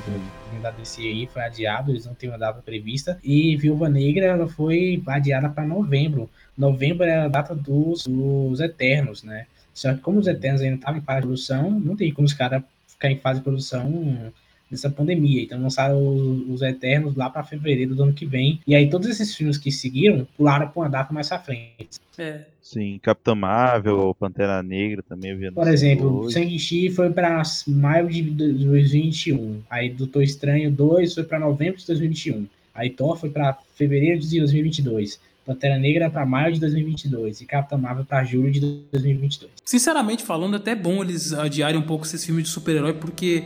Speaker 3: Da DC aí foi adiado, eles não têm uma data prevista. E Viúva Negra ela foi adiada para novembro. Novembro era a data dos, dos Eternos, né? Só que como os Eternos ainda estavam em fase de produção, não tem como os caras ficar em fase de produção nessa pandemia. Então lançaram os, os Eternos lá para fevereiro do ano que vem. E aí todos esses filmes que seguiram pularam para uma data mais à frente.
Speaker 1: É.
Speaker 2: Sim, Capitã Marvel, Pantera Negra também. eu
Speaker 3: Por exemplo. Shang-Chi foi para maio de 2021. Aí Doutor Estranho 2 foi para novembro de 2021. Aí Thor foi para fevereiro de 2022. Pantera Negra para maio de 2022. E Capitã Marvel para julho de 2022.
Speaker 1: Sinceramente falando, até é bom eles adiarem um pouco esses filmes de super-herói, porque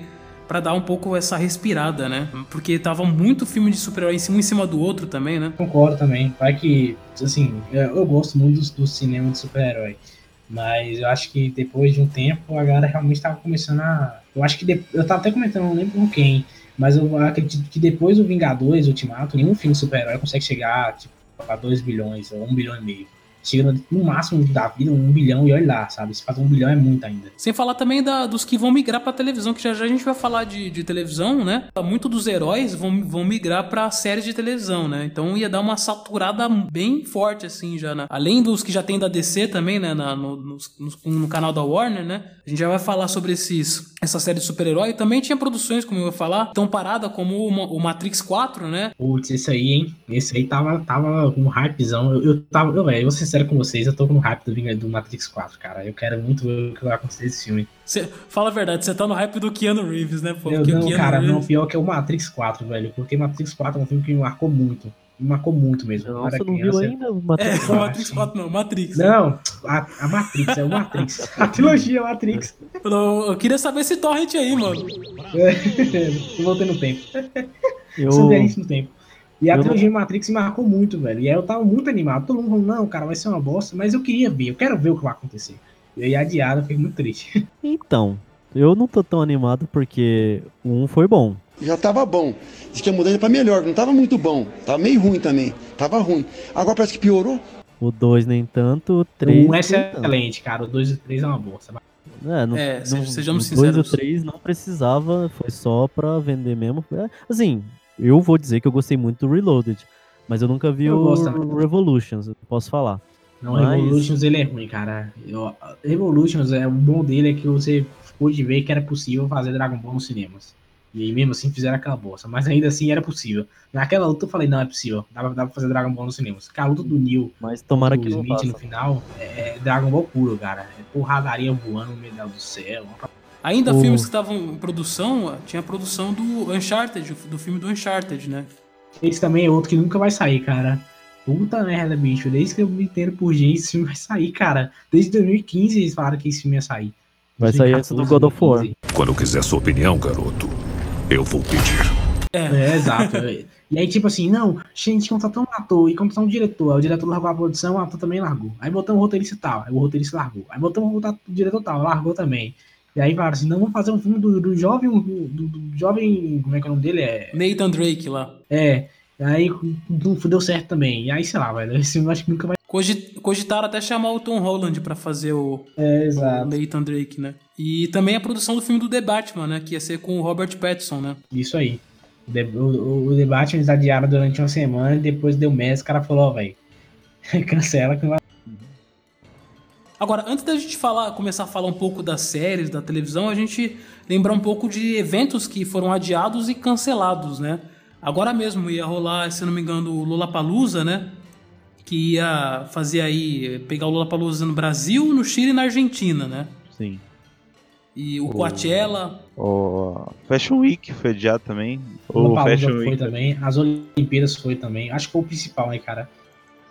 Speaker 1: Pra dar um pouco essa respirada, né? Porque tava muito filme de super-herói em cima, um em cima do outro também, né?
Speaker 3: Concordo também. Vai que, assim, eu eu gosto muito do, cinema de super-herói. Mas eu acho que depois de um tempo a galera realmente tava começando a. Eu acho que. de- Eu tava até comentando, não lembro com quem. Mas eu acredito que depois do Vingadores Ultimato, nenhum filme super-herói consegue chegar tipo, a 2 bilhões ou 1 bilhão e meio. Chega no, no máximo da vida, 1 bilhão e olha lá, sabe? Se fazer 1 bilhão é muito ainda.
Speaker 1: Sem falar também da- dos que vão migrar pra televisão, que já já a gente vai falar de, de televisão, né? Muito dos heróis vão, vão migrar pra séries de televisão, né? Então ia dar uma saturada bem forte, assim, já. né? Além dos que já tem da DC também, né? Na- no, nos- nos- no canal da Warner, né? A gente já vai falar sobre esses, essa série de super-herói. Também tinha produções, como eu ia falar, tão parada como o, Ma- o Matrix 4, né?
Speaker 3: Putz, esse aí, hein? Esse aí tava, tava com um hypezão. Eu, eu tava, eu, velho, eu vou ser sincero com vocês, eu tô com um hype do, do Matrix 4, cara. Eu quero muito ver o que vai acontecer nesse filme.
Speaker 1: Cê, fala a verdade, você tá no hype do Keanu Reeves, né? Pô,
Speaker 3: Eu, não, cara, não,
Speaker 1: Reeves-
Speaker 3: pior que é o Matrix 4, velho. Porque Matrix 4 é um filme que me marcou muito. Me marcou muito mesmo.
Speaker 4: Nossa, não viu
Speaker 3: criança.
Speaker 4: ainda? o
Speaker 1: É,
Speaker 4: Matrix
Speaker 3: eu
Speaker 1: Matrix
Speaker 3: acho.
Speaker 1: 4 não, Matrix.
Speaker 3: Não, a, a Matrix, é o Matrix. A trilogia Matrix.
Speaker 1: Eu, eu queria saber esse torrent aí, mano.
Speaker 3: eu voltei no tempo.
Speaker 4: Eu,
Speaker 3: isso no tempo. E a
Speaker 4: eu
Speaker 3: trilogia Matrix me marcou muito, velho. E aí eu tava muito animado. Todo mundo falando, não, cara, vai ser uma bosta. Mas eu queria ver, eu quero ver o que vai acontecer. E aí adiado, eu fiquei muito triste.
Speaker 4: Então, eu não tô tão animado porque o 1 foi bom.
Speaker 8: Já tava bom. Diz que ia mudando pra melhor, não tava muito bom. Tava meio ruim também. Tava ruim. Agora parece que piorou.
Speaker 4: O 2 nem tanto, o 3
Speaker 3: um é excelente, cara. O 2 e o 3 é uma bosta.
Speaker 4: É, não,
Speaker 1: É,
Speaker 4: não,
Speaker 1: sejamos
Speaker 4: o 2 e o
Speaker 1: sinceros.
Speaker 4: 3 não precisava, foi só pra vender mesmo. É, assim, eu vou dizer que eu gostei muito do Reloaded, mas eu nunca vi
Speaker 3: Eu
Speaker 4: o. Revolutions, eu posso falar.
Speaker 3: Não,
Speaker 4: Mas-
Speaker 3: Revolutions ele é ruim, cara. Eu, Revolutions, é, o bom dele é que você pôde ver que era possível fazer Dragon Ball nos cinemas. E aí mesmo assim fizeram aquela bosta. Mas ainda assim era possível. Naquela luta eu falei, não, é possível. Dá pra, dá pra fazer Dragon Ball nos cinemas. Porque a luta do Neil
Speaker 4: Mas tomara
Speaker 3: do
Speaker 4: que
Speaker 3: Smith no final é, é Dragon Ball puro, cara. É porradaria voando no meio do céu.
Speaker 1: Ainda
Speaker 4: O-
Speaker 1: filmes que estavam em produção, tinha a produção do Uncharted, do filme do Uncharted, né?
Speaker 3: Esse também é outro que nunca vai sair, cara. Puta merda, bicho. Desde que eu me entendo por gente, esse filme vai sair, cara. Desde 2015 eles falaram que esse filme ia sair.
Speaker 4: Vai sair antes do God of War.
Speaker 3: 2015.
Speaker 9: Quando quiser sua opinião, garoto, eu vou pedir.
Speaker 3: É, exato. e aí, tipo assim, não, gente, contratou um ator e contratou um diretor. Aí o diretor largou a produção, o ator também largou. Aí botamos um roteirista tal, aí o roteirista largou. Aí botamos o diretor tal, largou também. E aí falaram assim, não, vamos fazer um filme do, do jovem, do, do jovem, como é que é o nome dele? É,
Speaker 1: Nathan Drake lá.
Speaker 3: é. Aí não deu certo também. E aí, sei lá, velho, esse filme eu acho que nunca vai...
Speaker 1: Cogi- Cogitaram até chamar o Tom Holland pra fazer o,
Speaker 3: É,
Speaker 1: o
Speaker 3: exato.
Speaker 1: Nathan Drake, né? E também a produção do filme do The Batman, né? Que ia ser com o Robert Pattinson, né?
Speaker 3: Isso aí. O, o, o debate eles adiaram durante uma semana e depois deu mês, o cara falou, ó, velho, cancela que vai
Speaker 1: Agora, antes da gente falar, começar a falar um pouco das séries, da televisão, a gente lembrar um pouco de eventos que foram adiados e cancelados, né? Agora mesmo ia rolar, se não me engano, o Lollapalooza, né? Que ia fazer aí, pegar o Lollapalooza no Brasil, no Chile e na Argentina, né?
Speaker 2: Sim.
Speaker 1: E o Coachella,
Speaker 2: O Fashion Week foi adiado também.
Speaker 3: O
Speaker 2: O Fashion
Speaker 3: foi
Speaker 2: Week.
Speaker 3: também, as Olimpíadas foi também. Acho que foi o principal, né, cara?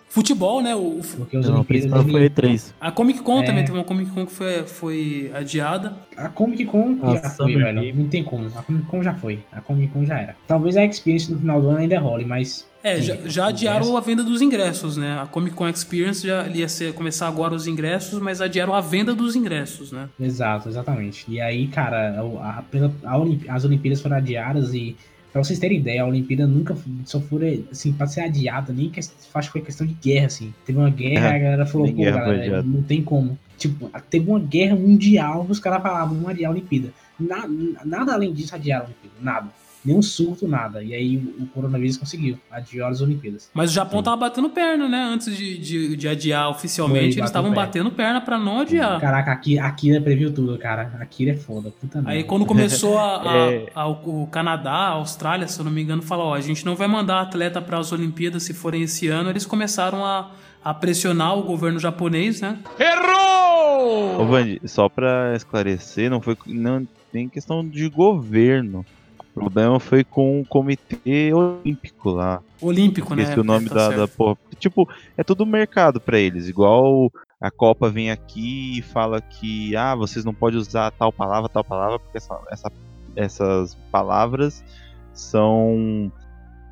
Speaker 1: futebol, né? O, o-
Speaker 3: Porque os
Speaker 4: Não,
Speaker 3: Olimpíadas.
Speaker 4: principal foi E3.
Speaker 1: a Comic Con
Speaker 3: É.
Speaker 1: também teve uma Comic Con que foi, foi adiada.
Speaker 3: A Comic Con
Speaker 4: A
Speaker 3: já foi, velho. Não tem como. A Comic Con já foi. A Comic Con já era. Talvez a Experience no final do ano ainda role, mas.
Speaker 1: É, já, já adiaram a venda dos ingressos, né? A Comic Con Experience já ia ser, começar agora os ingressos, mas adiaram a venda dos ingressos, né?
Speaker 3: Exato, exatamente. E aí, cara, a, a- a Olimp- as Olimpíadas foram adiadas e. Pra vocês terem ideia, a Olimpíada nunca só foi, assim, pra ser adiada, nem que, acho que foi questão de guerra, assim. Teve uma guerra,
Speaker 2: É,
Speaker 3: a galera falou, pô, galera, não tem como. Tipo, teve uma guerra mundial, os caras falavam, vamos adiar a Olimpíada. Na- nada além disso adiaram a Olimpíada, nada. Nenhum surto, nada. E aí o, coronavírus conseguiu, adiar as Olimpíadas.
Speaker 1: Mas o Japão tava batendo perna, né? Antes de, de, de adiar oficialmente,
Speaker 3: Foi,
Speaker 1: eles estavam
Speaker 3: perna.
Speaker 1: batendo perna pra não adiar.
Speaker 3: Caraca, aqui, Akira previu tudo, cara. A Akira é foda, puta merda.
Speaker 1: Aí quando começou a, a-
Speaker 2: É.
Speaker 1: a- o Canadá, a Austrália, se eu não me engano, falou, ó, a gente não vai mandar atleta para as Olimpíadas se forem esse ano, eles começaram a, a pressionar o governo japonês, né?
Speaker 2: Ô, Vandi, só pra esclarecer, não foi não tem questão de governo. O problema foi com o Comitê Olímpico lá.
Speaker 1: Olímpico, né?
Speaker 2: Esqueci o nome
Speaker 1: Tá
Speaker 2: da, da porra. Tipo, é tudo mercado pra eles. Igual a Copa vem aqui e fala que ah, vocês não podem usar tal palavra, tal palavra, porque essa- essa- essas palavras são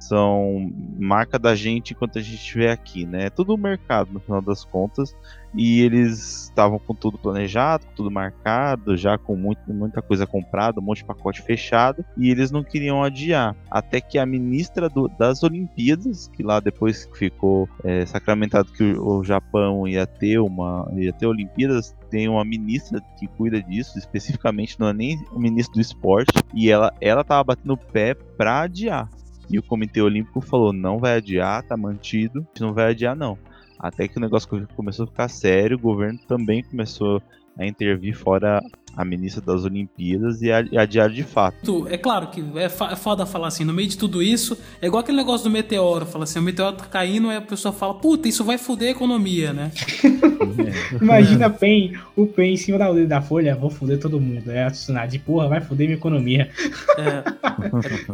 Speaker 2: são marca da gente enquanto a gente estiver aqui, né? É tudo mercado no final das contas. E eles estavam com tudo planejado, tudo marcado, já com muito, muita coisa comprada, um monte de pacote fechado, e eles não queriam adiar. Até que a ministra do- das Olimpíadas, que lá depois ficou é, sacramentado que o, o Japão ia ter uma ia ter Olimpíadas, tem uma ministra que cuida disso, especificamente não é nem o ministro do esporte, e ela ela tava batendo o pé pra adiar. E o Comitê Olímpico falou: não vai adiar, tá mantido, não vai adiar, não. Até que o negócio co- começou a ficar sério, o governo também começou a intervir fora a ministra das Olimpíadas e a, e a Diário de Fato.
Speaker 1: Tu- É claro que é é foda falar assim, no meio de tudo isso, é igual aquele negócio do meteoro, fala assim, o meteoro tá caindo, aí a pessoa fala, puta, isso vai foder a economia, né?
Speaker 3: Imagina PEN, o PEN em cima da, da folha, vou foder todo mundo. É a de porra, vai foder minha economia.
Speaker 1: É,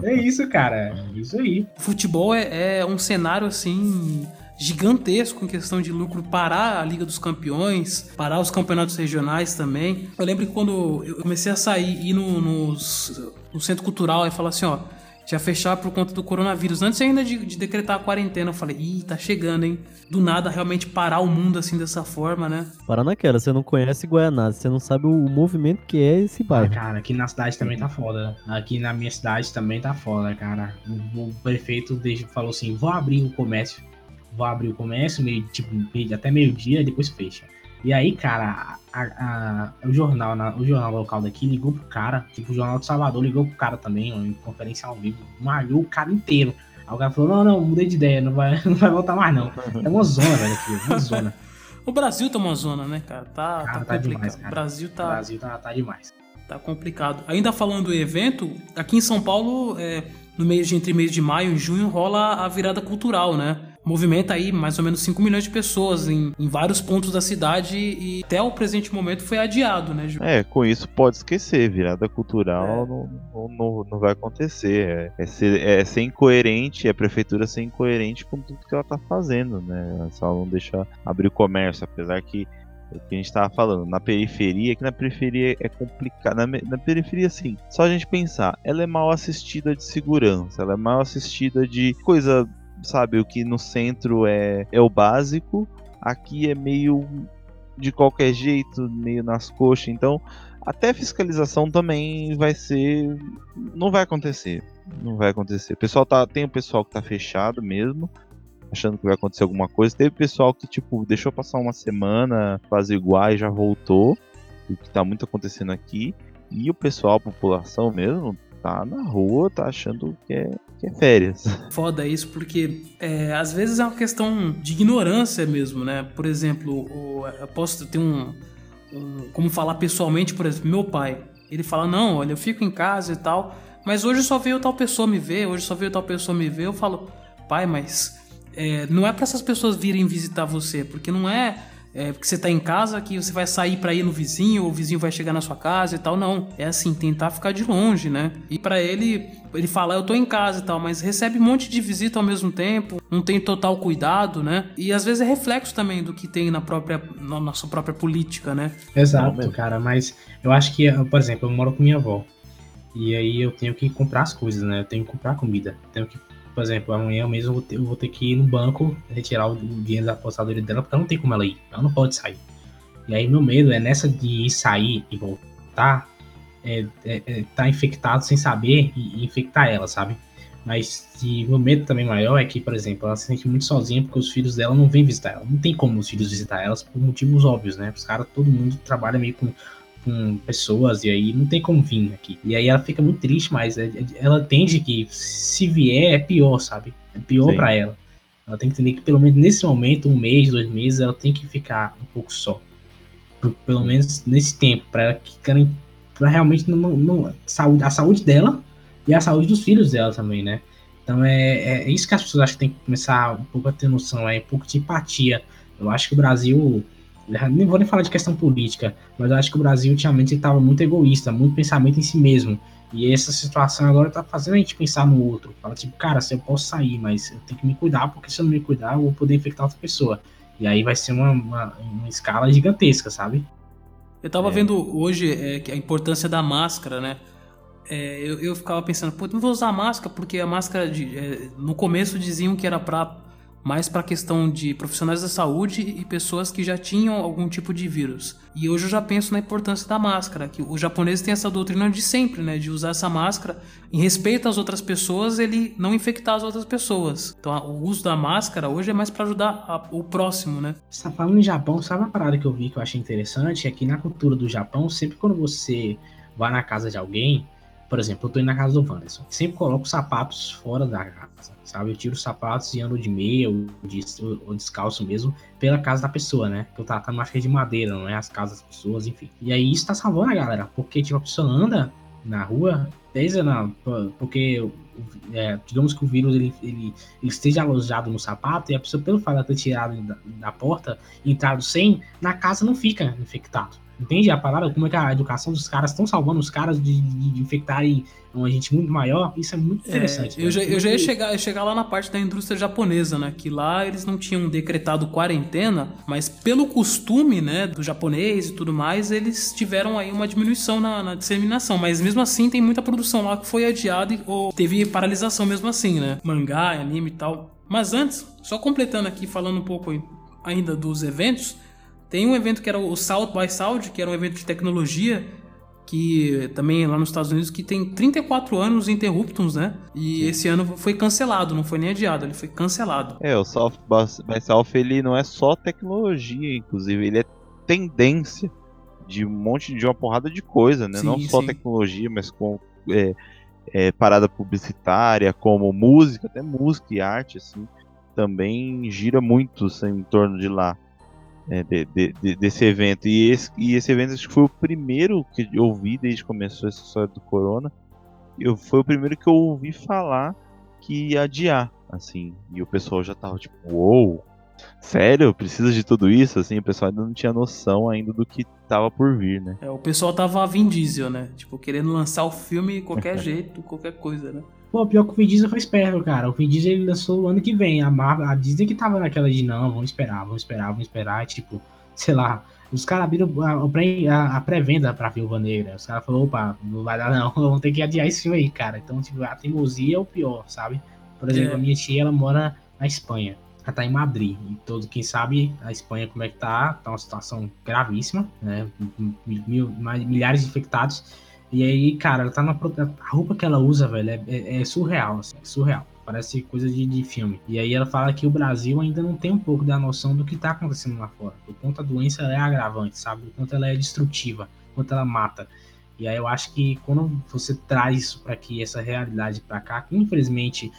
Speaker 3: É isso, cara. É isso aí.
Speaker 1: futebol é, é um cenário assim gigantesco em questão de lucro, parar a Liga dos Campeões, parar os campeonatos regionais também. Eu lembro que quando eu comecei a sair e ir no, nos- no centro cultural e falar assim, ó, já fechar por conta do coronavírus. Antes ainda de, de decretar a quarentena, eu falei, ih, tá chegando, hein? Do nada realmente parar o mundo assim dessa forma, né?
Speaker 4: Para naquela, você não conhece Guaianazes, você não sabe o, o movimento que é esse
Speaker 3: Ah,
Speaker 4: bairro.
Speaker 3: cara, aqui na cidade também tá foda. Aqui na minha cidade também tá foda, cara. O, o prefeito desde- falou assim: vou abrir o comércio. Vou abrir o comércio, meio, tipo, meio- até meio-dia, depois fecha. E aí, cara, a- a- o, jornal, na- o jornal local daqui ligou pro cara, tipo, o Jornal de Salvador ligou pro cara também, em conferência ao vivo, malhou o cara inteiro. Aí o cara falou: não, não, mudei de ideia, não vai, não vai voltar mais não. É uma zona, velho, aqui, uma zona.
Speaker 1: O Brasil tá uma zona, né, cara? Tá,
Speaker 3: Cara,
Speaker 1: tá
Speaker 3: tá
Speaker 1: complicado.
Speaker 3: demais,
Speaker 1: o
Speaker 3: cara.
Speaker 1: Brasil
Speaker 3: O
Speaker 1: tá,
Speaker 3: Brasil tá, tá demais.
Speaker 1: Tá complicado. Ainda falando do evento, aqui em São Paulo, é, no mês de entre mês de maio e junho, rola a virada cultural, né? Movimenta aí mais ou menos 5 milhões de pessoas em, em vários pontos da cidade e até o presente momento foi adiado, né, Ju?
Speaker 2: É, com isso pode esquecer, virada cultural
Speaker 1: É.
Speaker 2: não, não, não, não vai acontecer. É, é ser, é ser incoerente, é a prefeitura ser incoerente com tudo que ela tá fazendo, né? Só não deixar abrir o comércio, apesar que é o que a gente tava falando, na periferia, que na periferia é complicado. Na, na periferia, sim, só a gente pensar, ela é mal assistida de segurança, ela é mal assistida de coisa, sabe, o que no centro é, é o básico, aqui é meio de qualquer jeito, meio nas coxas, então até fiscalização também vai ser. Não vai acontecer. Não vai acontecer. O pessoal tá. Tem o pessoal que tá fechado mesmo, achando que vai acontecer alguma coisa. Teve pessoal que, tipo, deixou passar uma semana, fazer igual e já voltou. O que tá muito acontecendo aqui. E o pessoal, a população mesmo, tá na rua, tá achando que é, que é férias.
Speaker 1: Foda isso, porque é, às vezes é uma questão de ignorância mesmo, né? Por exemplo, eu posso ter um, um- Como falar pessoalmente, por exemplo, meu pai. Ele fala: Não, olha, eu fico em casa e tal, mas hoje só veio tal pessoa me ver, hoje só veio tal pessoa me ver. Eu falo: Pai, mas é, não é pra essas pessoas virem visitar você, porque não é. É, porque você tá em casa que você vai sair pra ir no vizinho, ou o vizinho vai chegar na sua casa e tal, não. É assim, tentar ficar de longe, né? E pra ele, ele fala, eu tô em casa e tal, mas recebe um monte de visita ao mesmo tempo, não tem total cuidado, né? E às vezes é reflexo também do que tem na própria, na nossa própria política, né?
Speaker 3: Exato, cara, mas eu acho que, por exemplo, eu moro com minha avó. E aí eu tenho que comprar as coisas, né? Eu tenho que comprar comida. Tenho que, por exemplo, amanhã mesmo eu vou ter, eu vou ter que ir no banco retirar o dinheiro da apostadoria dela, porque não tem como ela ir. Ela não pode sair. E aí meu medo é nessa de ir sair e voltar, é, é, é tá infectado sem saber e, e infectar ela, sabe? Mas e meu medo também maior é que, por exemplo, ela se sente muito sozinha porque os filhos dela não vêm visitar ela. Não tem como os filhos visitar elas por motivos óbvios, né? Os caras, todo mundo trabalha meio com, com pessoas e aí não tem como vir aqui. E aí ela fica muito triste, mas é- é- ela entende que se vier é pior, sabe? É pior pra ela. Ela tem que entender que pelo menos nesse momento, um mês, dois meses, ela tem que ficar um pouco só. Pelo menos nesse tempo, pra ela que querem pra realmente não, não- saúde, a saúde dela e a saúde dos filhos dela também, né? Então é, é isso que as pessoas acham que tem que começar um pouco a ter noção, é um pouco de empatia. Eu acho que o Brasil, nem vou nem falar de questão política, mas eu acho que o Brasil ultimamente estava muito egoísta, muito pensamento em si mesmo. E essa situação agora tá fazendo a gente pensar no outro. Fala tipo, cara, se eu posso sair, mas eu tenho que me cuidar, porque se eu não me cuidar, eu vou poder infectar outra pessoa. E aí vai ser uma, uma, uma escala gigantesca, sabe?
Speaker 1: Eu tava
Speaker 2: É.
Speaker 1: vendo hoje é, a importância da máscara, né? É, eu, eu ficava pensando, pô, não vou usar máscara porque a máscara de, é, no começo diziam que era para mais para questão de profissionais da saúde e pessoas que já tinham algum tipo de vírus. E hoje eu já penso na importância da máscara, que os japoneses têm essa doutrina de sempre, né, de usar essa máscara em respeito às outras pessoas, ele não infectar as outras pessoas. Então a- o uso da máscara hoje é mais para ajudar a- o próximo, né?
Speaker 3: Você tá falando em Japão, sabe uma parada que eu vi que eu achei interessante? É que na cultura do Japão, sempre quando você vai na casa de alguém, Por exemplo, eu tô indo na casa do Wanderson. Sempre coloco sapatos fora da casa, sabe? Eu tiro os sapatos e ando de meia ou, de, ou descalço mesmo pela casa da pessoa, né? Porque eu tava tá numa de madeira, não é? As casas das pessoas, enfim. E aí isso tá salvando a galera, porque tipo, a pessoa anda na rua, desde na, porque é, digamos que o vírus ele, ele, ele, esteja alojado no sapato e a pessoa, pelo fato de ter tirado da, da porta entrado sem, na casa não fica infectado. Entende a palavra? Como é que a educação dos caras estão salvando os caras de, de, de infectarem uma gente muito maior? Isso é muito interessante.
Speaker 1: É, eu, já, eu já ia chegar, chegar lá na parte da indústria japonesa, né? Que lá eles não tinham decretado quarentena, mas pelo costume, né, do japonês e tudo mais, eles tiveram aí uma diminuição na, na disseminação. Mas mesmo assim, tem muita produção lá que foi adiada ou teve paralisação mesmo assim, né? Mangá, anime e tal. Mas antes, só completando aqui, falando um pouco ainda dos eventos, tem um evento que era o South by South, que era um evento de tecnologia, que também é lá nos Estados Unidos, que tem 34 anos interruptos, né? E Sim. esse ano foi cancelado, não foi nem adiado, ele foi cancelado.
Speaker 2: É, o South by South, ele não é só tecnologia, inclusive, ele é tendência de um monte de uma porrada de coisa, né? Sim, não só sim. tecnologia, mas com é, é, parada publicitária, como música, até música e arte, assim, também gira muito assim, em torno de lá é, de, de, de, desse evento. E esse, e esse evento acho que foi o primeiro que eu ouvi desde que começou essa história do Corona. Eu, foi o primeiro que eu ouvi falar que ia adiar, assim. E o pessoal já tava tipo, uou, wow, sério? Precisa de tudo isso? Assim, o pessoal ainda não tinha noção ainda do que tava por vir, né?
Speaker 1: É, o pessoal tava Vin Diesel, né? Tipo, querendo lançar o filme de qualquer jeito, qualquer coisa, né?
Speaker 3: Pô, pior que o Vin Diesel foi esperto, cara. O Vin Diesel ele lançou o ano que vem. A, Marvel, a Disney que tava naquela de não, vamos esperar, vamos esperar, vamos esperar. Tipo, sei lá. Os caras abriram a, a pré-venda pra Viúva Negra. Os caras falaram, opa, não vai dar não, vamos ter que adiar esse filme aí, cara. Então, tipo, a teimosia é o pior, sabe? Por exemplo, é. a minha tia, ela mora na Espanha. Ela tá em Madrid. E todo quem sabe a Espanha como é que tá, tá uma situação gravíssima, né? Mil, milhares de infectados. E aí, cara, ela tá na. A roupa que ela usa, velho, é, é, é surreal, assim, é surreal. Parece coisa de, de filme. E aí ela fala que o Brasil ainda não tem um pouco da noção do que tá acontecendo lá fora. O quanto a doença é agravante, sabe? O quanto ela é destrutiva, o quanto ela mata. E aí eu acho que quando você traz isso para aqui, essa realidade para cá, que infelizmente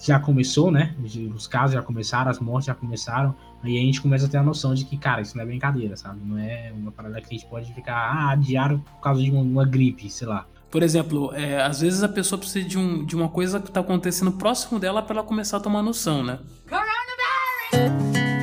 Speaker 3: já começou, né? Os casos já começaram, as mortes já começaram. Aí a gente começa a ter a noção de que, cara, isso não é brincadeira, sabe? Não é uma parada que a gente pode ficar, ah, adiar por causa de uma, uma gripe, sei lá.
Speaker 1: Por exemplo, é, às vezes a pessoa precisa de, um, de uma coisa que está acontecendo próximo dela para ela começar a tomar noção, né? Coronavirus!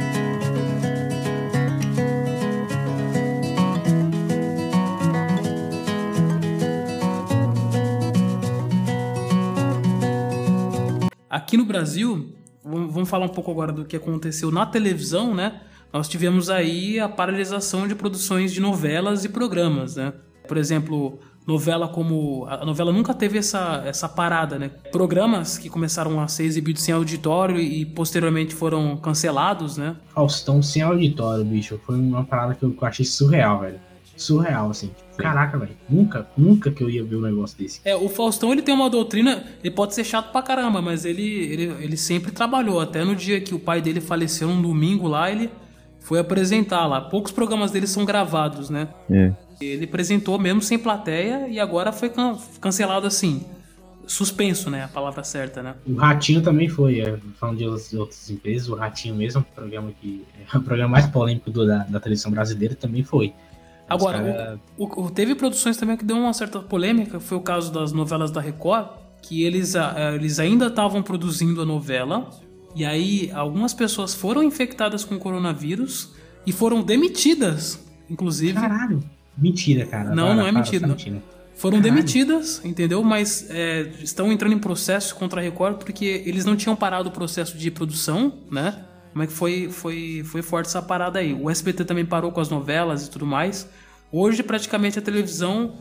Speaker 1: Aqui no Brasil, vamos falar um pouco agora do que aconteceu na televisão, né? Nós tivemos aí a paralisação de produções de novelas e programas, né? Por exemplo, novela como a novela nunca teve essa, essa parada, né? Programas que começaram a ser exibidos sem auditório e posteriormente foram cancelados, né?
Speaker 3: Faustão sem auditório, bicho, foi uma parada que eu achei surreal, velho surreal, assim. Caraca, velho. Nunca, nunca que eu ia ver um negócio desse.
Speaker 1: É, o Faustão, ele tem uma doutrina, ele pode ser chato pra caramba, mas ele, ele, ele sempre trabalhou. Até no dia que o pai dele faleceu, um domingo lá, ele foi apresentar lá. Poucos programas dele são gravados, né? É. Ele apresentou mesmo sem plateia e agora foi can cancelado assim. Suspenso, né? A palavra certa, né?
Speaker 3: O Ratinho também foi, é, falando de outras empresas, o Ratinho mesmo, programa que é o programa mais polêmico do, da, da televisão brasileira, também foi.
Speaker 1: Agora, cara... o, o, teve produções também que deu uma certa polêmica, foi o caso das novelas da Record, que eles, uh, eles ainda estavam produzindo a novela, e aí algumas pessoas foram infectadas com coronavírus e foram demitidas, inclusive.
Speaker 3: Caralho, mentira, cara.
Speaker 1: Não, não é mentira. Tá foram Caralho. demitidas, entendeu? Mas é, estão entrando em processo contra a Record porque eles não tinham parado o processo de produção, né? Como é que foi, foi, foi forte essa parada aí. O SBT também parou com as novelas e tudo mais. Hoje, praticamente, a televisão,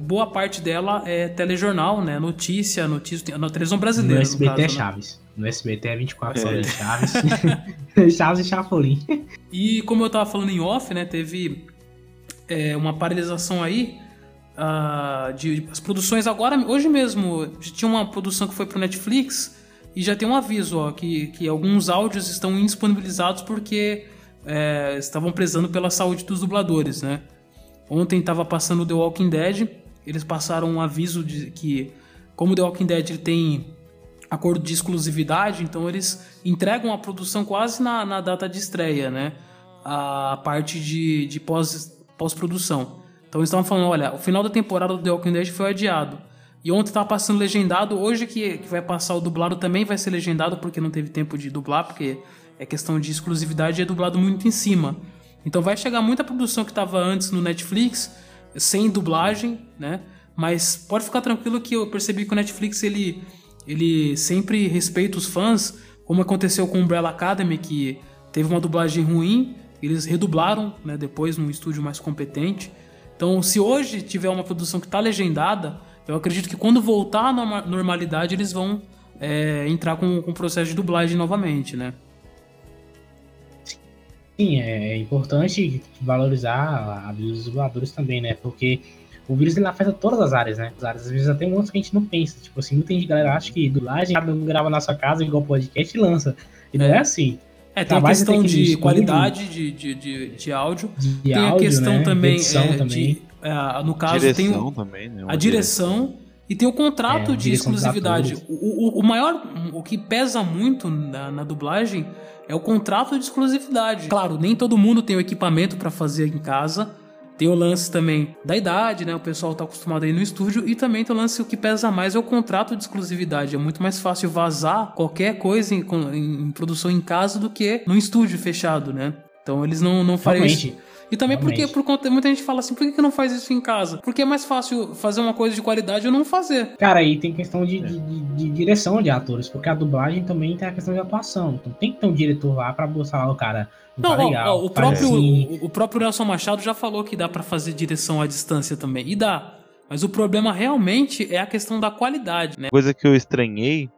Speaker 1: boa parte dela é telejornal, né? Notícia, notícia, na televisão brasileira.
Speaker 3: No SBT no caso, é Chaves. Né? No SBT é 24 é. horas de Chaves. Chaves e Chapolin.
Speaker 1: E como eu tava falando em off, né? Teve é, uma paralisação aí. Uh, de, de, as produções agora, hoje mesmo, tinha uma produção que foi pro Netflix e já tem um aviso, ó, que, que alguns áudios estão indisponibilizados porque é, estavam prezando pela saúde dos dubladores, né? Ontem estava passando The Walking Dead eles passaram um aviso de que, como The Walking Dead tem acordo de exclusividade, então eles entregam a produção quase na, na data de estreia, né? A parte de, de pós, pós-produção. Então eles estavam falando, olha, o final da temporada do The Walking Dead foi adiado. E ontem tava passando legendado, hoje que, que vai passar o dublado também vai ser legendado, porque não teve tempo de dublar, porque é questão de exclusividade e é dublado muito em cima. Então vai chegar muita produção que estava antes no Netflix, sem dublagem, né? Mas pode ficar tranquilo que eu percebi que o Netflix ele, ele sempre respeita os fãs, como aconteceu com o Umbrella Academy, que teve uma dublagem ruim, eles redublaram né, depois num estúdio mais competente. Então, se hoje tiver uma produção que está legendada, eu acredito que quando voltar à normalidade eles vão é, entrar com o processo de dublagem novamente, né?
Speaker 3: Sim, é importante valorizar a vida dos dubladores também, né? Porque o vírus ele afeta todas as áreas, né? As áreas, às vezes até um outro que a gente não pensa. Tipo assim, muita gente galera acha que dublagem cada um grava na sua casa igual podcast e lança. E não é assim.
Speaker 1: É, tem a questão de qualidade de, de, de, de áudio. De tem áudio, a questão né? também, é, também. De, é, no caso, direção tem o, também, né? a direção, direção e tem o contrato é, de exclusividade. O, o, o, maior, o que pesa muito na, na dublagem é o contrato de exclusividade. Claro, nem todo mundo tem o equipamento para fazer em casa. Tem o lance também da idade, né? O pessoal tá acostumado a ir no estúdio. E também tem o lance o que pesa mais é o contrato de exclusividade. É muito mais fácil vazar qualquer coisa em, em, em produção em casa do que no estúdio fechado, né? Então eles não, não fariam isso. E também Realmente. porque por conta muita gente fala assim, por que, que não faz isso em casa? Porque é mais fácil fazer uma coisa de qualidade ou não fazer.
Speaker 3: Cara, aí tem questão de, de, de, de direção de atores, porque a dublagem também tem a questão de atuação. Então tem que ter um diretor lá pra mostrar o cara.
Speaker 1: Não, tá legal, ó, o, próprio, assim. o, o próprio Nelson Machado já falou que dá para fazer direção à distância também. E dá. Mas o problema realmente é a questão da qualidade, né?
Speaker 2: Coisa que eu estranhei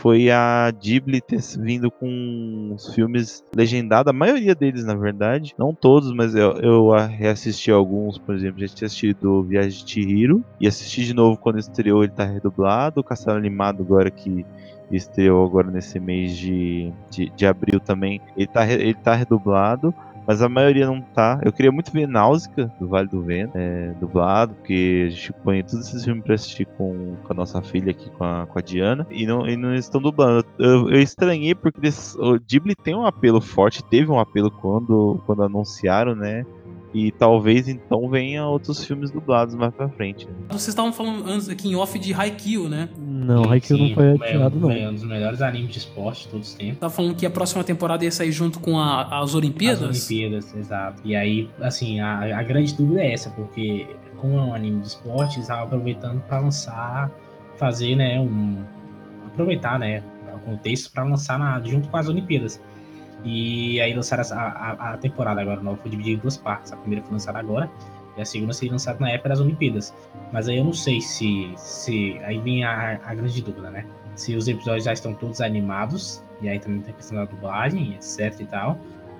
Speaker 2: foi a Ghibli ter vindo com os filmes legendados, a maioria deles, na verdade. Não todos, mas eu, eu reassisti alguns, por exemplo, já tinha assistido Viagem de Chihiro e assisti de novo quando estreou, ele tá redublado. O Castelo Animado agora que estreou agora nesse mês de, de, de abril também, ele tá, ele tá redublado mas a maioria não tá. Eu queria muito ver Náusea, do Vale do Vento, é, dublado, porque a gente põe todos esses filmes pra assistir com, com a nossa filha aqui, com a, com a Diana, e não, e não estão dublando. Eu, eu estranhei porque eles, o Ghibli tem um apelo forte, teve um apelo quando, quando anunciaram, né? E talvez então venha outros filmes dublados mais pra frente. Né?
Speaker 1: Vocês estavam falando antes aqui em off de Haikyuu, né?
Speaker 4: Não, Haikyuu não foi adiado, não.
Speaker 3: É um dos melhores animes de esporte de todos os tempos.
Speaker 1: Tava falando que a próxima temporada ia sair junto com a, as Olimpíadas?
Speaker 3: As Olimpíadas, exato. E aí, assim, a, a grande dúvida é essa, porque como é um anime de esporte, eles estavam aproveitando para lançar, fazer, né, um... aproveitar, né, o contexto para lançar na, junto com as Olimpíadas. E aí lançaram a, a, a temporada agora nova, foi dividida em duas partes. A primeira foi lançada agora e a segunda seria lançada na época das Olimpíadas. Mas aí eu não sei se. se aí vem a, a grande dúvida, né? Se os episódios já estão todos animados, e aí também tem a questão da dublagem, etc e tal,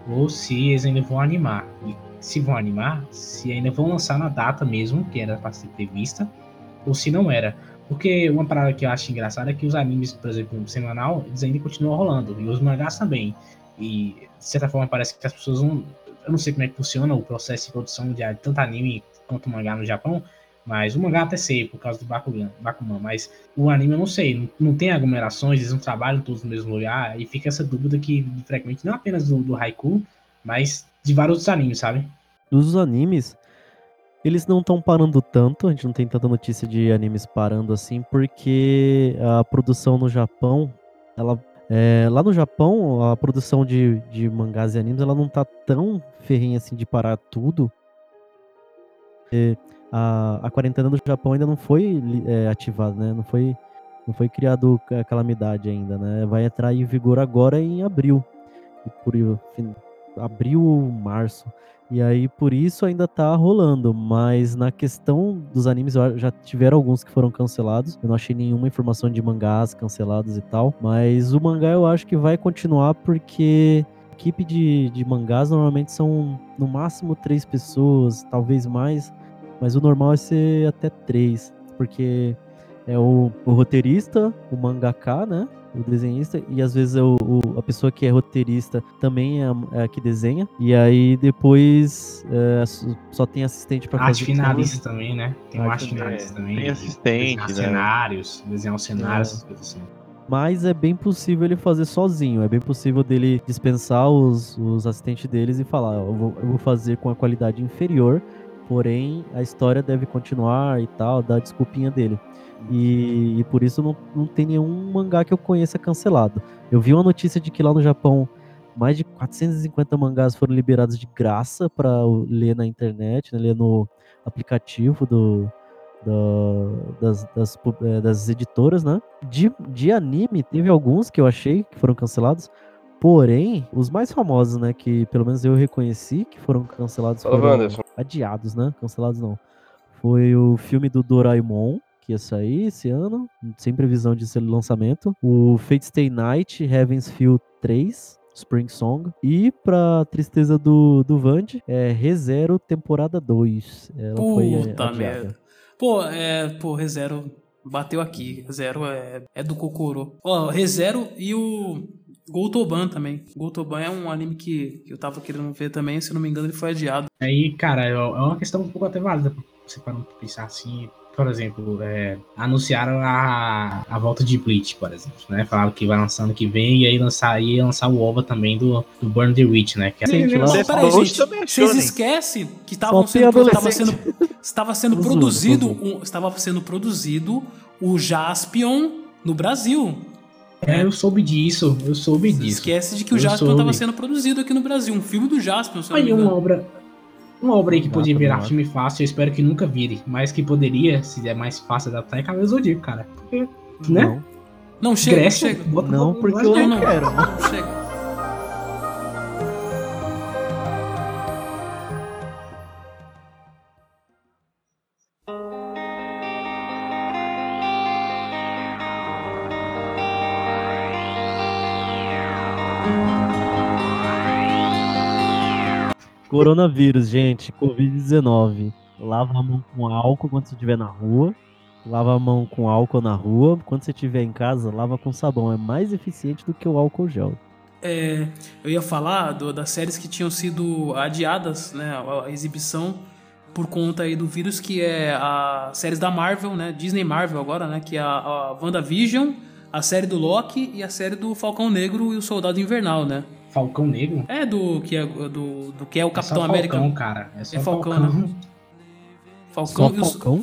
Speaker 3: ou se eles ainda vão animar. E se vão animar, se ainda vão lançar na data mesmo, que era para ser prevista, ou se não era. Porque uma parada que eu acho engraçada é que os animes, por exemplo, semanal, eles ainda continuam rolando, e os mangás também. E, de certa forma, parece que as pessoas não. Eu não sei como é que funciona o processo de produção de tanto anime quanto mangá no Japão, mas o mangá até sei, por causa do Bakugan, Bakuman, mas o anime eu não sei, não, não, tem aglomerações, eles não trabalham todos no mesmo lugar, e fica essa dúvida que, frequente, não apenas do, do Haiku, mas de vários outros animes, sabe?
Speaker 4: Dos animes, eles não estão parando tanto, a gente não tem tanta notícia de animes parando assim, porque a produção no Japão, ela é, lá no Japão, a produção de, de mangás e animes ela não tá tão ferrinha assim de parar tudo. É, a, a quarentena do Japão ainda não foi é, ativada, né? Não foi, não foi criado a calamidade ainda, né? Vai entrar em vigor agora em abril. Por abril ou março. E aí, por isso ainda tá rolando. Mas na questão dos animes, já tiveram alguns que foram cancelados. Eu não achei nenhuma informação de mangás cancelados e tal. Mas o mangá eu acho que vai continuar porque equipe de, de mangás normalmente são no máximo três pessoas, talvez mais. Mas o normal é ser até três. Porque É o, o roteirista, o mangaka, né? O desenhista, e às vezes é o, o- a pessoa que é roteirista também é a, é a que desenha. E aí depois é, só- tem assistente pra
Speaker 3: Arte
Speaker 4: fazer
Speaker 3: finalista também, né? Tem
Speaker 4: Arte
Speaker 3: arte finalista também.
Speaker 2: Tem assistente,
Speaker 3: desenhar
Speaker 2: né?
Speaker 3: cenários, desenhar os cenários,
Speaker 4: É.
Speaker 3: essas coisas assim.
Speaker 4: Mas é bem possível ele fazer sozinho. É bem possível dele dispensar os, os assistentes deles e falar: "Ó, eu vou, eu vou fazer com a qualidade inferior, porém a história deve continuar e tal, dar a desculpinha dele. E, e por isso não, não tem nenhum mangá que eu conheça cancelado. Eu vi uma notícia de que lá no Japão mais de 450 mangás foram liberados de graça para ler na internet, né, ler no aplicativo do, da- das, das, eh, das editoras, né? De, de anime, teve alguns que eu achei que foram cancelados. Porém, os mais famosos, né? Que pelo menos eu reconheci que foram cancelados. Foram
Speaker 10: Wanderson.
Speaker 4: adiados, né? Cancelados não. Foi o filme do Doraemon, que ia sair esse ano, sem previsão de ser lançamento. O Fate Stay Night, Heaven's Feel 3. Spring Song. E pra tristeza do, do Vand, é ReZero temporada 2. Ela
Speaker 1: Puta merda. Pô, é. Pô, ReZero bateu aqui. ReZero é, é do Kokoro. Ó, ReZero e o Goltoban também. Goltoban é um anime que, que eu tava querendo ver também. Se não me engano, ele foi adiado.
Speaker 3: Aí, cara, é é uma questão um pouco até válida pra você parar pra pensar assim. Por exemplo, é, anunciaram a, a volta de Bleach, por exemplo, né? Falaram que vai lançar ano que vem e aí lançar, ia lançar o OVA também do, do Burn the Witch, né? Que é
Speaker 4: Sim,
Speaker 1: Não,
Speaker 3: negócio-
Speaker 1: peraí, gente. Vocês esquecem que estavam sendo, estava sendo, estava sendo produzido, um- estava sendo produzido o Jaspion no Brasil.
Speaker 3: É, eu soube disso, eu soube
Speaker 1: Você
Speaker 3: disso.
Speaker 1: esquece de que o
Speaker 3: Eu
Speaker 1: Jaspion estava sendo produzido aqui no Brasil. Um filme do Jaspion, se não
Speaker 3: Aí uma obra. Uma obra aí que podia virar filme fácil, eu espero que nunca vire. Mas que poderia, se é mais fácil adaptar, é Cavaleiro do Zodíaco, cara. Porque, né?
Speaker 4: Não,
Speaker 1: Não, chega,
Speaker 3: Grécia,
Speaker 1: chega.
Speaker 3: bota
Speaker 4: não, porque eu
Speaker 1: Não,
Speaker 4: não
Speaker 1: não,
Speaker 4: quero.
Speaker 1: não, chega.
Speaker 4: Coronavírus, gente. Covid-19. Lava a mão com álcool quando você estiver na rua. Lava a mão com álcool na rua. Quando você estiver em casa, lava com sabão. É mais eficiente do que o álcool gel.
Speaker 1: É, eu ia falar do- das séries que tinham sido adiadas, né, a, exibição por conta aí do vírus, que é a séries da Marvel, né, Disney Marvel agora, né, que é a, a WandaVision, a série do Loki e a série do Falcão Negro e o Soldado Invernal, né?
Speaker 3: Falcão Negro.
Speaker 1: É do que é do, do que é o
Speaker 3: É
Speaker 1: Capitão
Speaker 3: só
Speaker 1: América.
Speaker 3: Falcão, cara. É só
Speaker 1: É Falcão,
Speaker 3: Falcão.
Speaker 1: né? Falcão
Speaker 4: Só
Speaker 1: e os-
Speaker 4: Falcão?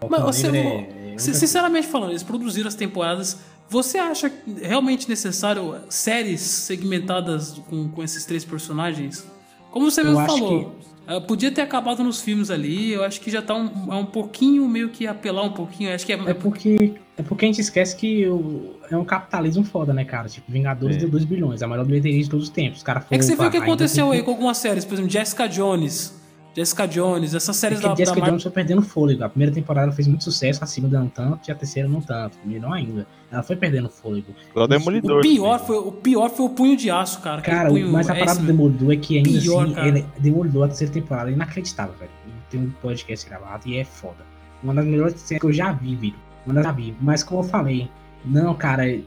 Speaker 1: Mas
Speaker 3: Falcão
Speaker 1: você,
Speaker 3: é- é
Speaker 1: sinceramente falando, eles produziram as temporadas. Você acha realmente necessário séries segmentadas com, com esses três personagens? Como você
Speaker 3: Eu
Speaker 1: mesmo
Speaker 3: acho
Speaker 1: falou, eh, podia ter acabado nos filmes ali. Eu acho que já tá um, é um pouquinho meio que apelar um pouquinho. Acho que é,
Speaker 3: É porque, é porque a gente esquece que o- é um capitalismo foda, né, cara? Tipo, Vingadores
Speaker 2: É.
Speaker 3: deu 2 bilhões, a maior bilheteria de todos os tempos. Os caras
Speaker 1: é que você viu o que aconteceu
Speaker 3: tem
Speaker 1: aí com algumas séries, por exemplo, Jessica Jones. Jessica Jones, essas
Speaker 3: É
Speaker 1: séries
Speaker 3: que
Speaker 1: da, da
Speaker 3: Jessica
Speaker 1: Marvel.
Speaker 3: Jones foi perdendo fôlego. A primeira temporada fez muito sucesso, a segunda não tanto, e a terceira não tanto. Melhor ainda. Ela foi perdendo fôlego.
Speaker 2: O Demolidor.
Speaker 1: O pior,
Speaker 2: também.
Speaker 1: foi, o pior foi o punho de aço, cara.
Speaker 3: Cara,
Speaker 1: punho,
Speaker 3: mas a
Speaker 1: é
Speaker 3: parada
Speaker 1: esse
Speaker 3: do. Demolidor é que ainda
Speaker 1: Pior,
Speaker 3: assim,
Speaker 1: cara.
Speaker 3: ele Demolidor a terceira temporada é inacreditável, velho. Tem um podcast gravado e é foda. Uma das melhores séries que eu já vi, Vitor. Uma das já vi. Mas como eu falei, não, cara, é-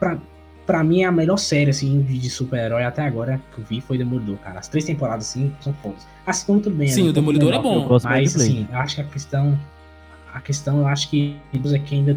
Speaker 3: pra, pra mim é a melhor série, assim, de, super-herói até agora que eu vi foi Demolidor, cara. As três temporadas, assim, são fodas. A segunda tudo bem.
Speaker 1: Sim,
Speaker 3: né,
Speaker 1: o Demolidor é
Speaker 3: menor,
Speaker 1: bom.
Speaker 4: Eu gosto mais
Speaker 3: Mas assim, eu acho que a questão. A questão, eu acho que é que ainda.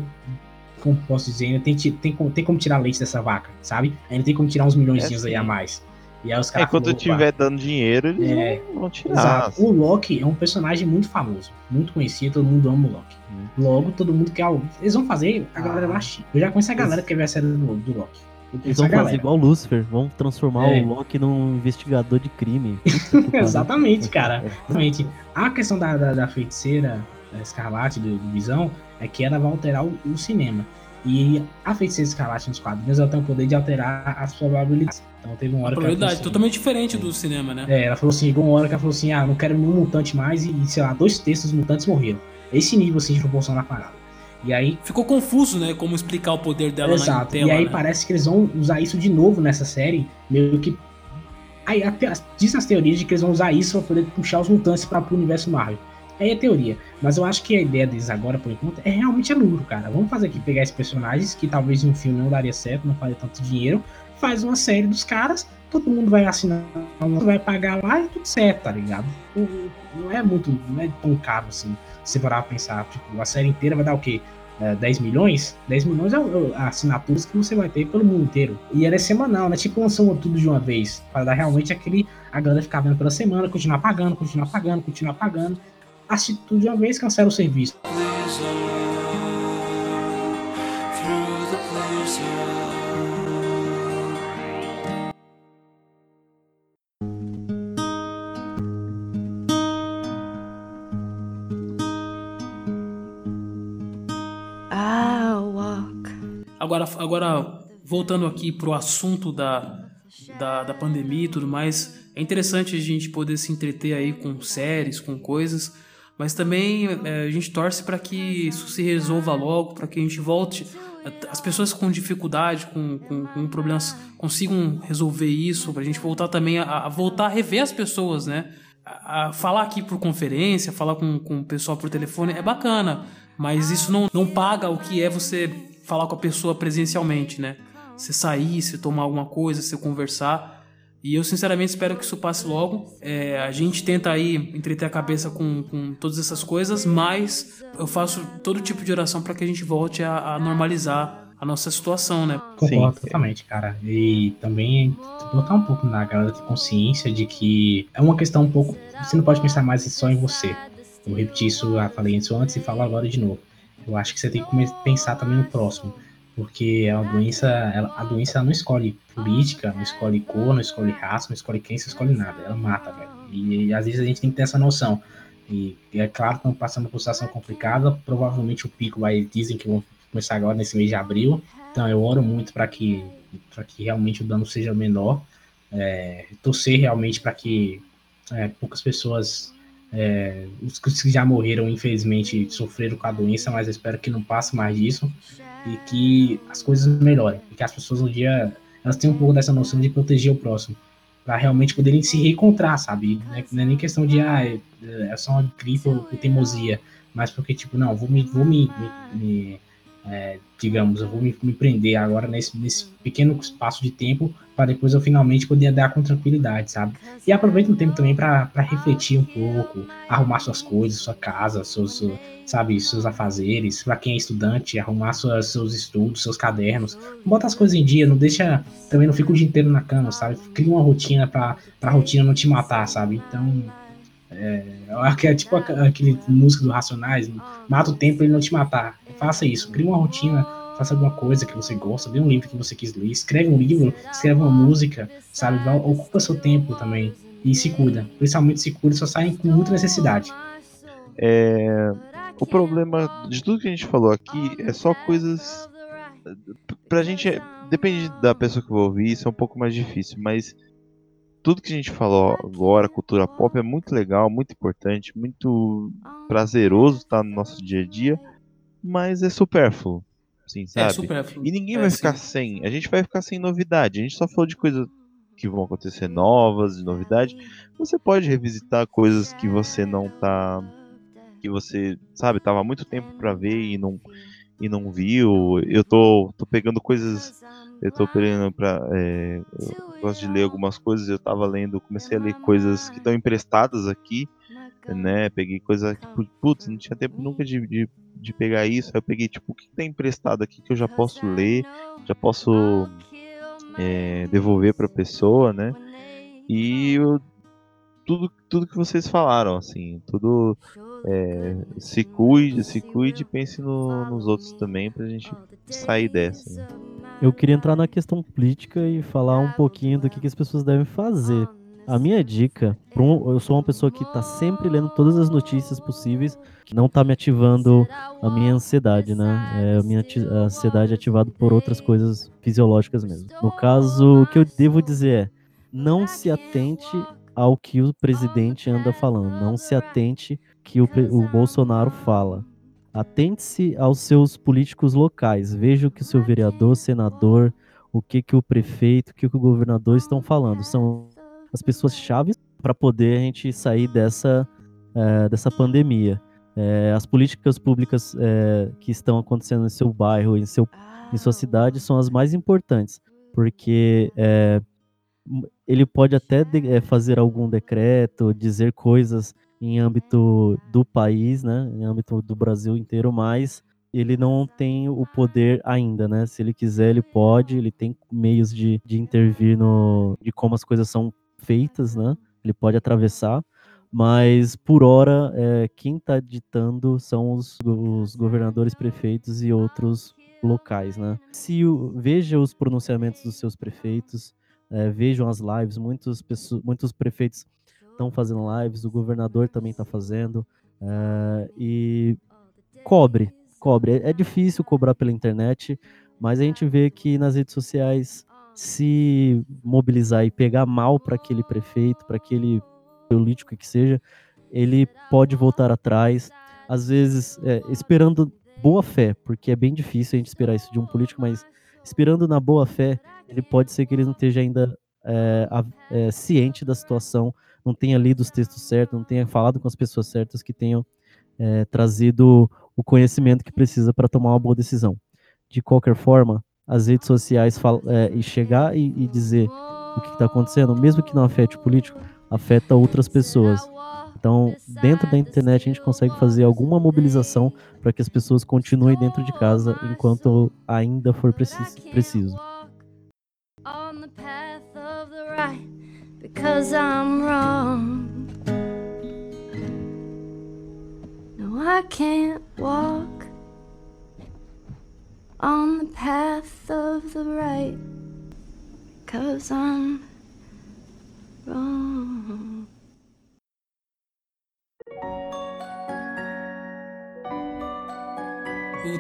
Speaker 3: Como posso dizer, ainda tem, tem, como- tem como tirar leite dessa vaca, sabe? Ainda tem como tirar uns milhões
Speaker 2: É,
Speaker 3: aí a mais. E aí os
Speaker 2: É,
Speaker 3: caras.
Speaker 2: quando
Speaker 3: falaram, "Opa,
Speaker 2: tiver dando dinheiro, eles
Speaker 3: É,
Speaker 2: vão- tirar.
Speaker 3: Exato. O Loki é um personagem muito famoso, muito conhecido, todo mundo ama o Loki. Logo, todo mundo quer algo. Eles vão fazer, a galera vai assistir. Eu já conheço a galera que quer ver a série do, do Loki.
Speaker 4: Eles vão fazer igual o Lucifer, vão transformar
Speaker 3: É.
Speaker 4: o Loki num investigador de crime.
Speaker 3: Exatamente, cara. Exatamente. A questão da, da, da feiticeira da Escarlate, do, do Visão, é que ela vai alterar o, o cinema. E a feiticeira Escarlate nos quadrinhos, ela tem o poder de alterar as probabilidades. Então teve uma hora que ela assim,
Speaker 1: totalmente diferente do cinema, né?
Speaker 3: É, ela falou assim, igual uma hora que ela falou assim, ah, não quero nenhum mutante mais, e, sei lá, dois terços dos mutantes morreram. Esse nível, assim, de proporção na parada. E aí,
Speaker 1: Ficou confuso, né? Como explicar o poder dela na
Speaker 3: exato,
Speaker 1: tela,
Speaker 3: e aí
Speaker 1: né?
Speaker 3: parece que eles vão usar isso de novo nessa série, meio que... Aí até, diz nas teorias de que eles vão usar isso pra poder puxar os mutantes para pro universo Marvel. Aí é teoria. Mas eu acho que a ideia deles agora, por enquanto, é realmente é lucro, cara. Vamos fazer aqui, pegar esses personagens que talvez em um filme não daria certo, não faria tanto dinheiro. Faz uma série dos caras, todo mundo vai assinar, vai pagar lá e tudo certo, tá ligado? Não, não é muito, não é tão caro assim. Se parar pra pensar, tipo, a série inteira vai dar o quê? É, 10 milhões? 10 milhões é a assinaturas que você vai ter pelo mundo inteiro. E ela é semanal, né? Tipo, lançou tudo de uma vez. Para dar realmente aquele. A galera ficar vendo pela semana, continuar pagando, continuar pagando, continuar pagando. Assiste tudo de uma vez, cancela o serviço.
Speaker 1: Agora, voltando aqui pro assunto da, da, da pandemia e tudo mais, é interessante a gente poder se entreter aí com séries, com coisas, mas também é, a gente torce para que isso se resolva logo, para que a gente volte, as pessoas com dificuldade, com, com, com problemas, consigam resolver isso, para a gente voltar também a, a voltar a rever as pessoas, né? A, a falar aqui por conferência, falar com, com o pessoal por telefone é bacana, mas isso não, não paga o que é você falar com a pessoa presencialmente, né? Você sair, você tomar alguma coisa, você conversar. E eu sinceramente espero que isso passe logo. É, a gente tenta aí entreter a cabeça com, com todas essas coisas, mas eu faço todo tipo de oração para que a gente volte a, a normalizar a nossa situação, né?
Speaker 3: Concordo totalmente, cara. E também botar um pouco na galera ter consciência de que é uma questão um pouco. Você não pode pensar mais só em você. Eu repeti isso, eu falei isso antes e falo agora de novo. Eu acho que você tem que pensar também no próximo. Porque é uma doença, ela- a doença não escolhe política, não escolhe cor, não escolhe raça, não escolhe quem, não escolhe nada. Ela mata, velho. E, às vezes a gente tem que ter essa noção. E é claro que estamos passando por situação complicada. Provavelmente o pico vai, dizem que vão começar agora nesse mês de abril. Então eu oro muito para que, pra que realmente o dano seja menor. É, torcer realmente para que é, poucas pessoas, é, os que já morreram, infelizmente, sofreram com a doença, mas eu espero que não passe mais disso e que as coisas melhorem. Que as pessoas um dia elas tenham um pouco dessa noção de proteger o próximo. Para realmente poderem se reencontrar, sabe? Não é, é nem questão de, ah, é, é só uma gripe ou teimosia, mas porque, tipo, não, vou me, vou me, me- me, é, digamos, eu vou me, me prender agora nesse, nesse pequeno espaço de tempo para depois eu finalmente poder andar com tranquilidade, sabe? E aproveita um tempo também para refletir um pouco, arrumar suas coisas, sua casa, seus, seus- sabe, seus afazeres, para quem é estudante, arrumar suas, seus estudos, seus cadernos, bota as coisas em dia, não deixa, também não fica o dia inteiro na cama, sabe? Cria uma rotina para a rotina não te matar, sabe? Então, é, que é tipo aqu- aquele música do Racionais, mata o tempo ele não te matar. Faça isso, crie uma rotina, faça alguma coisa que você gosta, lê um livro que você quis ler, escreve um livro, escreve uma música, sabe? Ocupa seu tempo também e se cuida. Principalmente se cuida, só saem com muita necessidade.
Speaker 2: É, o problema de tudo que a gente falou aqui é só coisas. Pra gente, é- depende da pessoa que vai ouvir, isso é um pouco mais difícil, mas tudo que a gente falou agora, cultura pop, é muito legal, muito importante, muito prazeroso estar no nosso dia a dia, mas é supérfluo, assim,
Speaker 1: É
Speaker 2: sabe?
Speaker 1: supérfluo.
Speaker 2: E ninguém
Speaker 1: É,
Speaker 2: vai
Speaker 1: sim.
Speaker 2: ficar sem, a gente vai ficar sem novidade, a gente só falou de coisas que vão acontecer novas, de novidade. Você pode revisitar coisas que você não tá que você, sabe, tava há muito tempo pra ver e não e não viu. Eu tô, tô pegando coisas, eu tô pegando pra. é, eu gosto de ler algumas coisas, eu tava lendo, comecei a ler coisas que estão emprestadas aqui, né? Peguei coisa que, pu- putz, não tinha tempo nunca de, de, de pegar isso. Aí eu peguei, tipo, o que tá emprestado aqui que eu já posso ler, já posso é, devolver pra pessoa, né? E eu, tudo, tudo que vocês falaram, assim, tudo é, se cuide, se cuide e pense no- nos outros também pra gente sair dessa. né?
Speaker 4: Eu queria entrar na questão política e falar um pouquinho do que, que as pessoas devem fazer. A minha dica, eu sou uma pessoa que tá sempre lendo todas as notícias possíveis, que não tá me ativando a minha ansiedade, né? É, a minha ansiedade é ativada por outras coisas fisiológicas mesmo. No caso, o que eu devo dizer é, não se atente ao que o presidente anda falando, não se atente que o, o Bolsonaro fala. Atente-se aos seus políticos locais. Veja o que o seu vereador, senador, o que, que o prefeito, o que, que o governador estão falando. São as pessoas chaves para poder a gente sair dessa é, dessa pandemia. É, as políticas públicas é, que estão acontecendo em seu bairro, em, seu, em sua cidade, são as mais importantes, porque ele pode até de, fazer algum decreto, dizer coisas em âmbito do país, né, em âmbito do Brasil inteiro, mas ele não tem o poder ainda, né? Se ele quiser, ele pode, ele tem meios de, de intervir no de como as coisas são feitas, né? Ele pode atravessar, mas por hora é, quem está ditando são os, os, governadores, prefeitos e outros locais, né? Se veja os pronunciamentos dos seus prefeitos, é, vejam as lives, muitos, muitos prefeitos estão fazendo lives, o governador também está fazendo, é, e cobre, cobre. É, é difícil cobrar pela internet, mas a gente vê que nas redes sociais se mobilizar e pegar mal para aquele prefeito, para aquele político que seja, ele pode voltar atrás, às vezes é, esperando boa fé, porque é bem difícil a gente esperar isso de um político, mas esperando na boa fé, ele pode ser que ele não esteja ainda é, é, ciente da situação, não tenha lido os textos certos, não tenha falado com as pessoas certas que tenham é, trazido o conhecimento que precisa para tomar uma boa decisão. De qualquer forma, as redes sociais é, e chegar e, e dizer o que está acontecendo, mesmo que não afete o político, afeta outras pessoas. Então, dentro da internet, a gente consegue fazer alguma mobilização para que as pessoas continuem dentro de casa enquanto ainda for preciso. preciso. Because I'm wrong. No, I can't walk on the path of the right. Cause I'm wrong.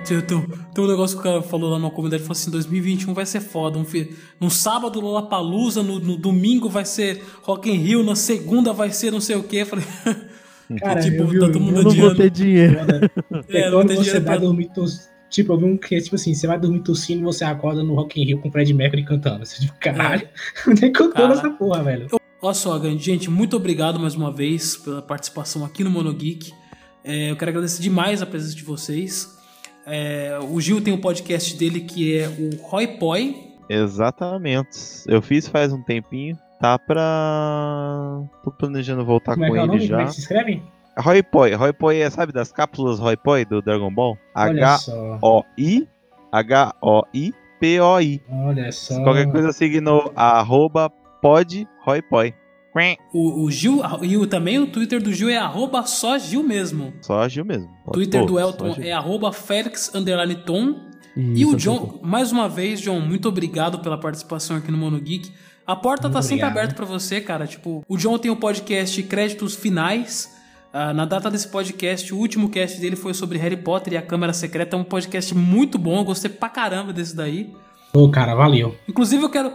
Speaker 1: Tem, tem, tem um negócio que o cara falou lá na comunidade, falou assim, 2021 vai ser foda, um, no sábado Lollapalooza, no, no domingo vai ser Rock in Rio, na segunda vai ser não sei o que, falei...
Speaker 3: Cara, tipo, eu, vi, tá todo mundo eu não vou ter dinheiro. É, é quando você vai pra... dormir Tipo, eu vi um que é tipo assim, você vai dormir tossindo e você acorda no Rock in Rio com o Fred Mercury cantando. Você tipo, caralho, onde é que eu tô nessa porra, velho?
Speaker 1: Olha só, gente, muito obrigado mais uma vez pela participação aqui no Monogeek. É, eu quero agradecer demais a presença de vocês. É, o Gil tem um podcast dele que é o Roy Poi.
Speaker 2: Exatamente. Eu fiz faz um tempinho. Tá pra. Tô planejando voltar
Speaker 3: Como
Speaker 2: com
Speaker 3: é
Speaker 2: ele
Speaker 3: nome?
Speaker 2: já.
Speaker 3: Como é que se escreve?
Speaker 2: Roy Poi. Roy Poi é, sabe, das cápsulas Roy Poi do Dragon Ball? H-O-I H-O-I-P-O-I.
Speaker 3: Olha só.
Speaker 2: Qualquer coisa siga no arroba pod Roy Poi.
Speaker 1: O, o Gil, e também o Twitter do Gil é arroba só Gil mesmo.
Speaker 2: Só Gil mesmo.
Speaker 1: Twitter Pô, do Elton é arroba Felix Tom. e o John, mais uma vez, John, muito obrigado pela participação aqui no Mono Geek. A porta muito tá sempre aberta para você, cara. Tipo, o John tem o podcast Créditos Finais. Uh, na data desse podcast, o último cast dele foi sobre Harry Potter e a Câmara Secreta. É um podcast muito bom, eu gostei pra caramba desse daí.
Speaker 3: Ô, cara, valeu.
Speaker 1: Inclusive, eu quero.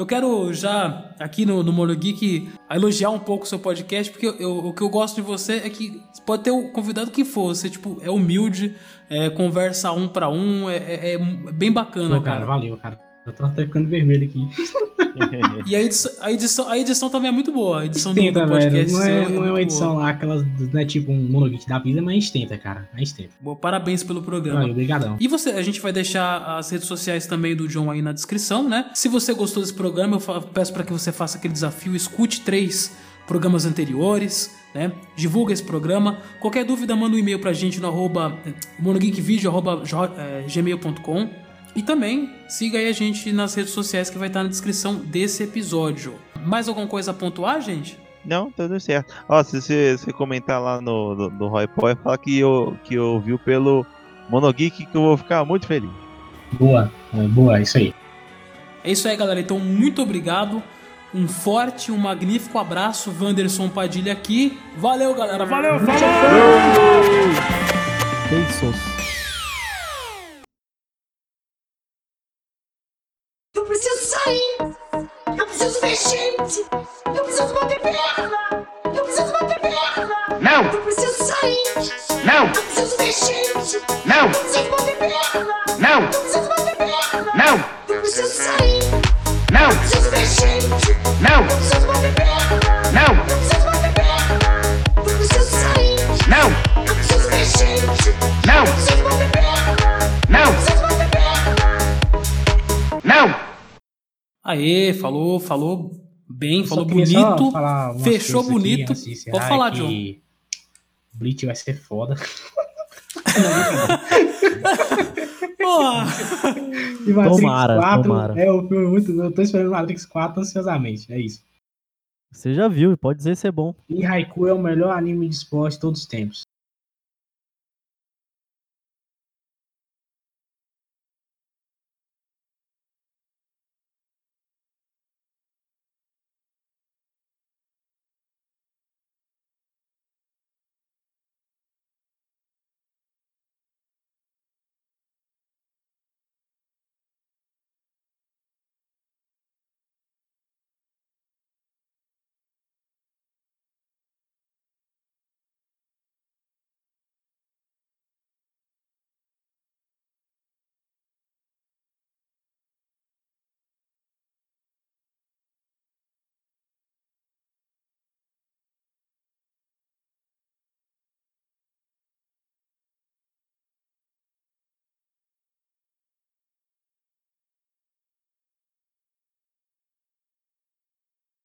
Speaker 1: Eu quero já, aqui no, no Mono Geek, elogiar um pouco o seu podcast, porque eu, o que eu gosto de você é que pode ter o convidado que for, você tipo, é humilde, é, conversa um para um, é, é, é, bem bacana, Pô, cara.
Speaker 3: cara. Valeu, cara. Eu tô até ficando vermelho aqui.
Speaker 1: e a edição, a, edição, a edição também é muito boa. A edição do, do podcast.
Speaker 3: Não é, não é uma edição boa. lá, aquelas. Não é tipo um monolith da vida, mas a gente tenta, cara. A gente tenta.
Speaker 1: Boa, parabéns pelo programa.
Speaker 3: Valeu, obrigadão.
Speaker 1: E você, a gente vai deixar as redes sociais também do John aí na descrição, né? Se você gostou desse programa, eu peço para que você faça aquele desafio, escute três programas anteriores, né? Divulga esse programa. Qualquer dúvida, manda um e-mail pra gente no arroba monogeekvideo, arroba, é, gmail.com. E também siga aí a gente nas redes sociais que vai estar na descrição desse episódio. Mais alguma coisa a pontuar, gente?
Speaker 2: Não, tudo certo. Ó, se você, se comentar lá no, no, no Roy Poy, fala que eu, que ouviu pelo Monogeek que eu vou ficar muito feliz.
Speaker 3: Boa, é, boa, é isso aí.
Speaker 1: É isso aí, galera. Então, muito obrigado. Um forte, um magnífico abraço. Wanderson Padilha aqui. Valeu, galera. Valeu, falou!
Speaker 4: Beijos. preciso sair!
Speaker 5: Eu preciso ver gente! Eu preciso bater perna! Eu preciso bater perna!
Speaker 6: Não!
Speaker 5: Eu preciso sair!
Speaker 6: Não!
Speaker 5: Eu preciso ver gente!
Speaker 6: Não!
Speaker 5: Eu preciso bater perna!
Speaker 6: Não!
Speaker 5: Eu preciso bater perna!
Speaker 6: Não!
Speaker 5: Eu preciso sair!
Speaker 6: Não!
Speaker 5: Eu preciso ver gente!
Speaker 6: Não!
Speaker 5: Eu preciso bater perna!
Speaker 6: Não!
Speaker 5: Eu preciso bater perna! Eu preciso sair!
Speaker 1: Não! Eu preciso ver gente! Não!
Speaker 3: Eu preciso
Speaker 1: bater
Speaker 3: perna! Não!
Speaker 1: Eu preciso bater perna! Não!
Speaker 3: Falar umas
Speaker 1: fechou
Speaker 3: coisas aqui
Speaker 1: bonito.
Speaker 3: antes de encerrar,
Speaker 1: Pode falar, John.
Speaker 3: Bleach vai ser foda. E Matrix
Speaker 4: Tomara,
Speaker 3: 4
Speaker 4: tomara.
Speaker 3: É o filme muito. Eu tô esperando Matrix 4 ansiosamente. É isso.
Speaker 4: Você já viu, pode dizer se é bom.
Speaker 3: E Haiku é o melhor anime de esporte de todos os tempos.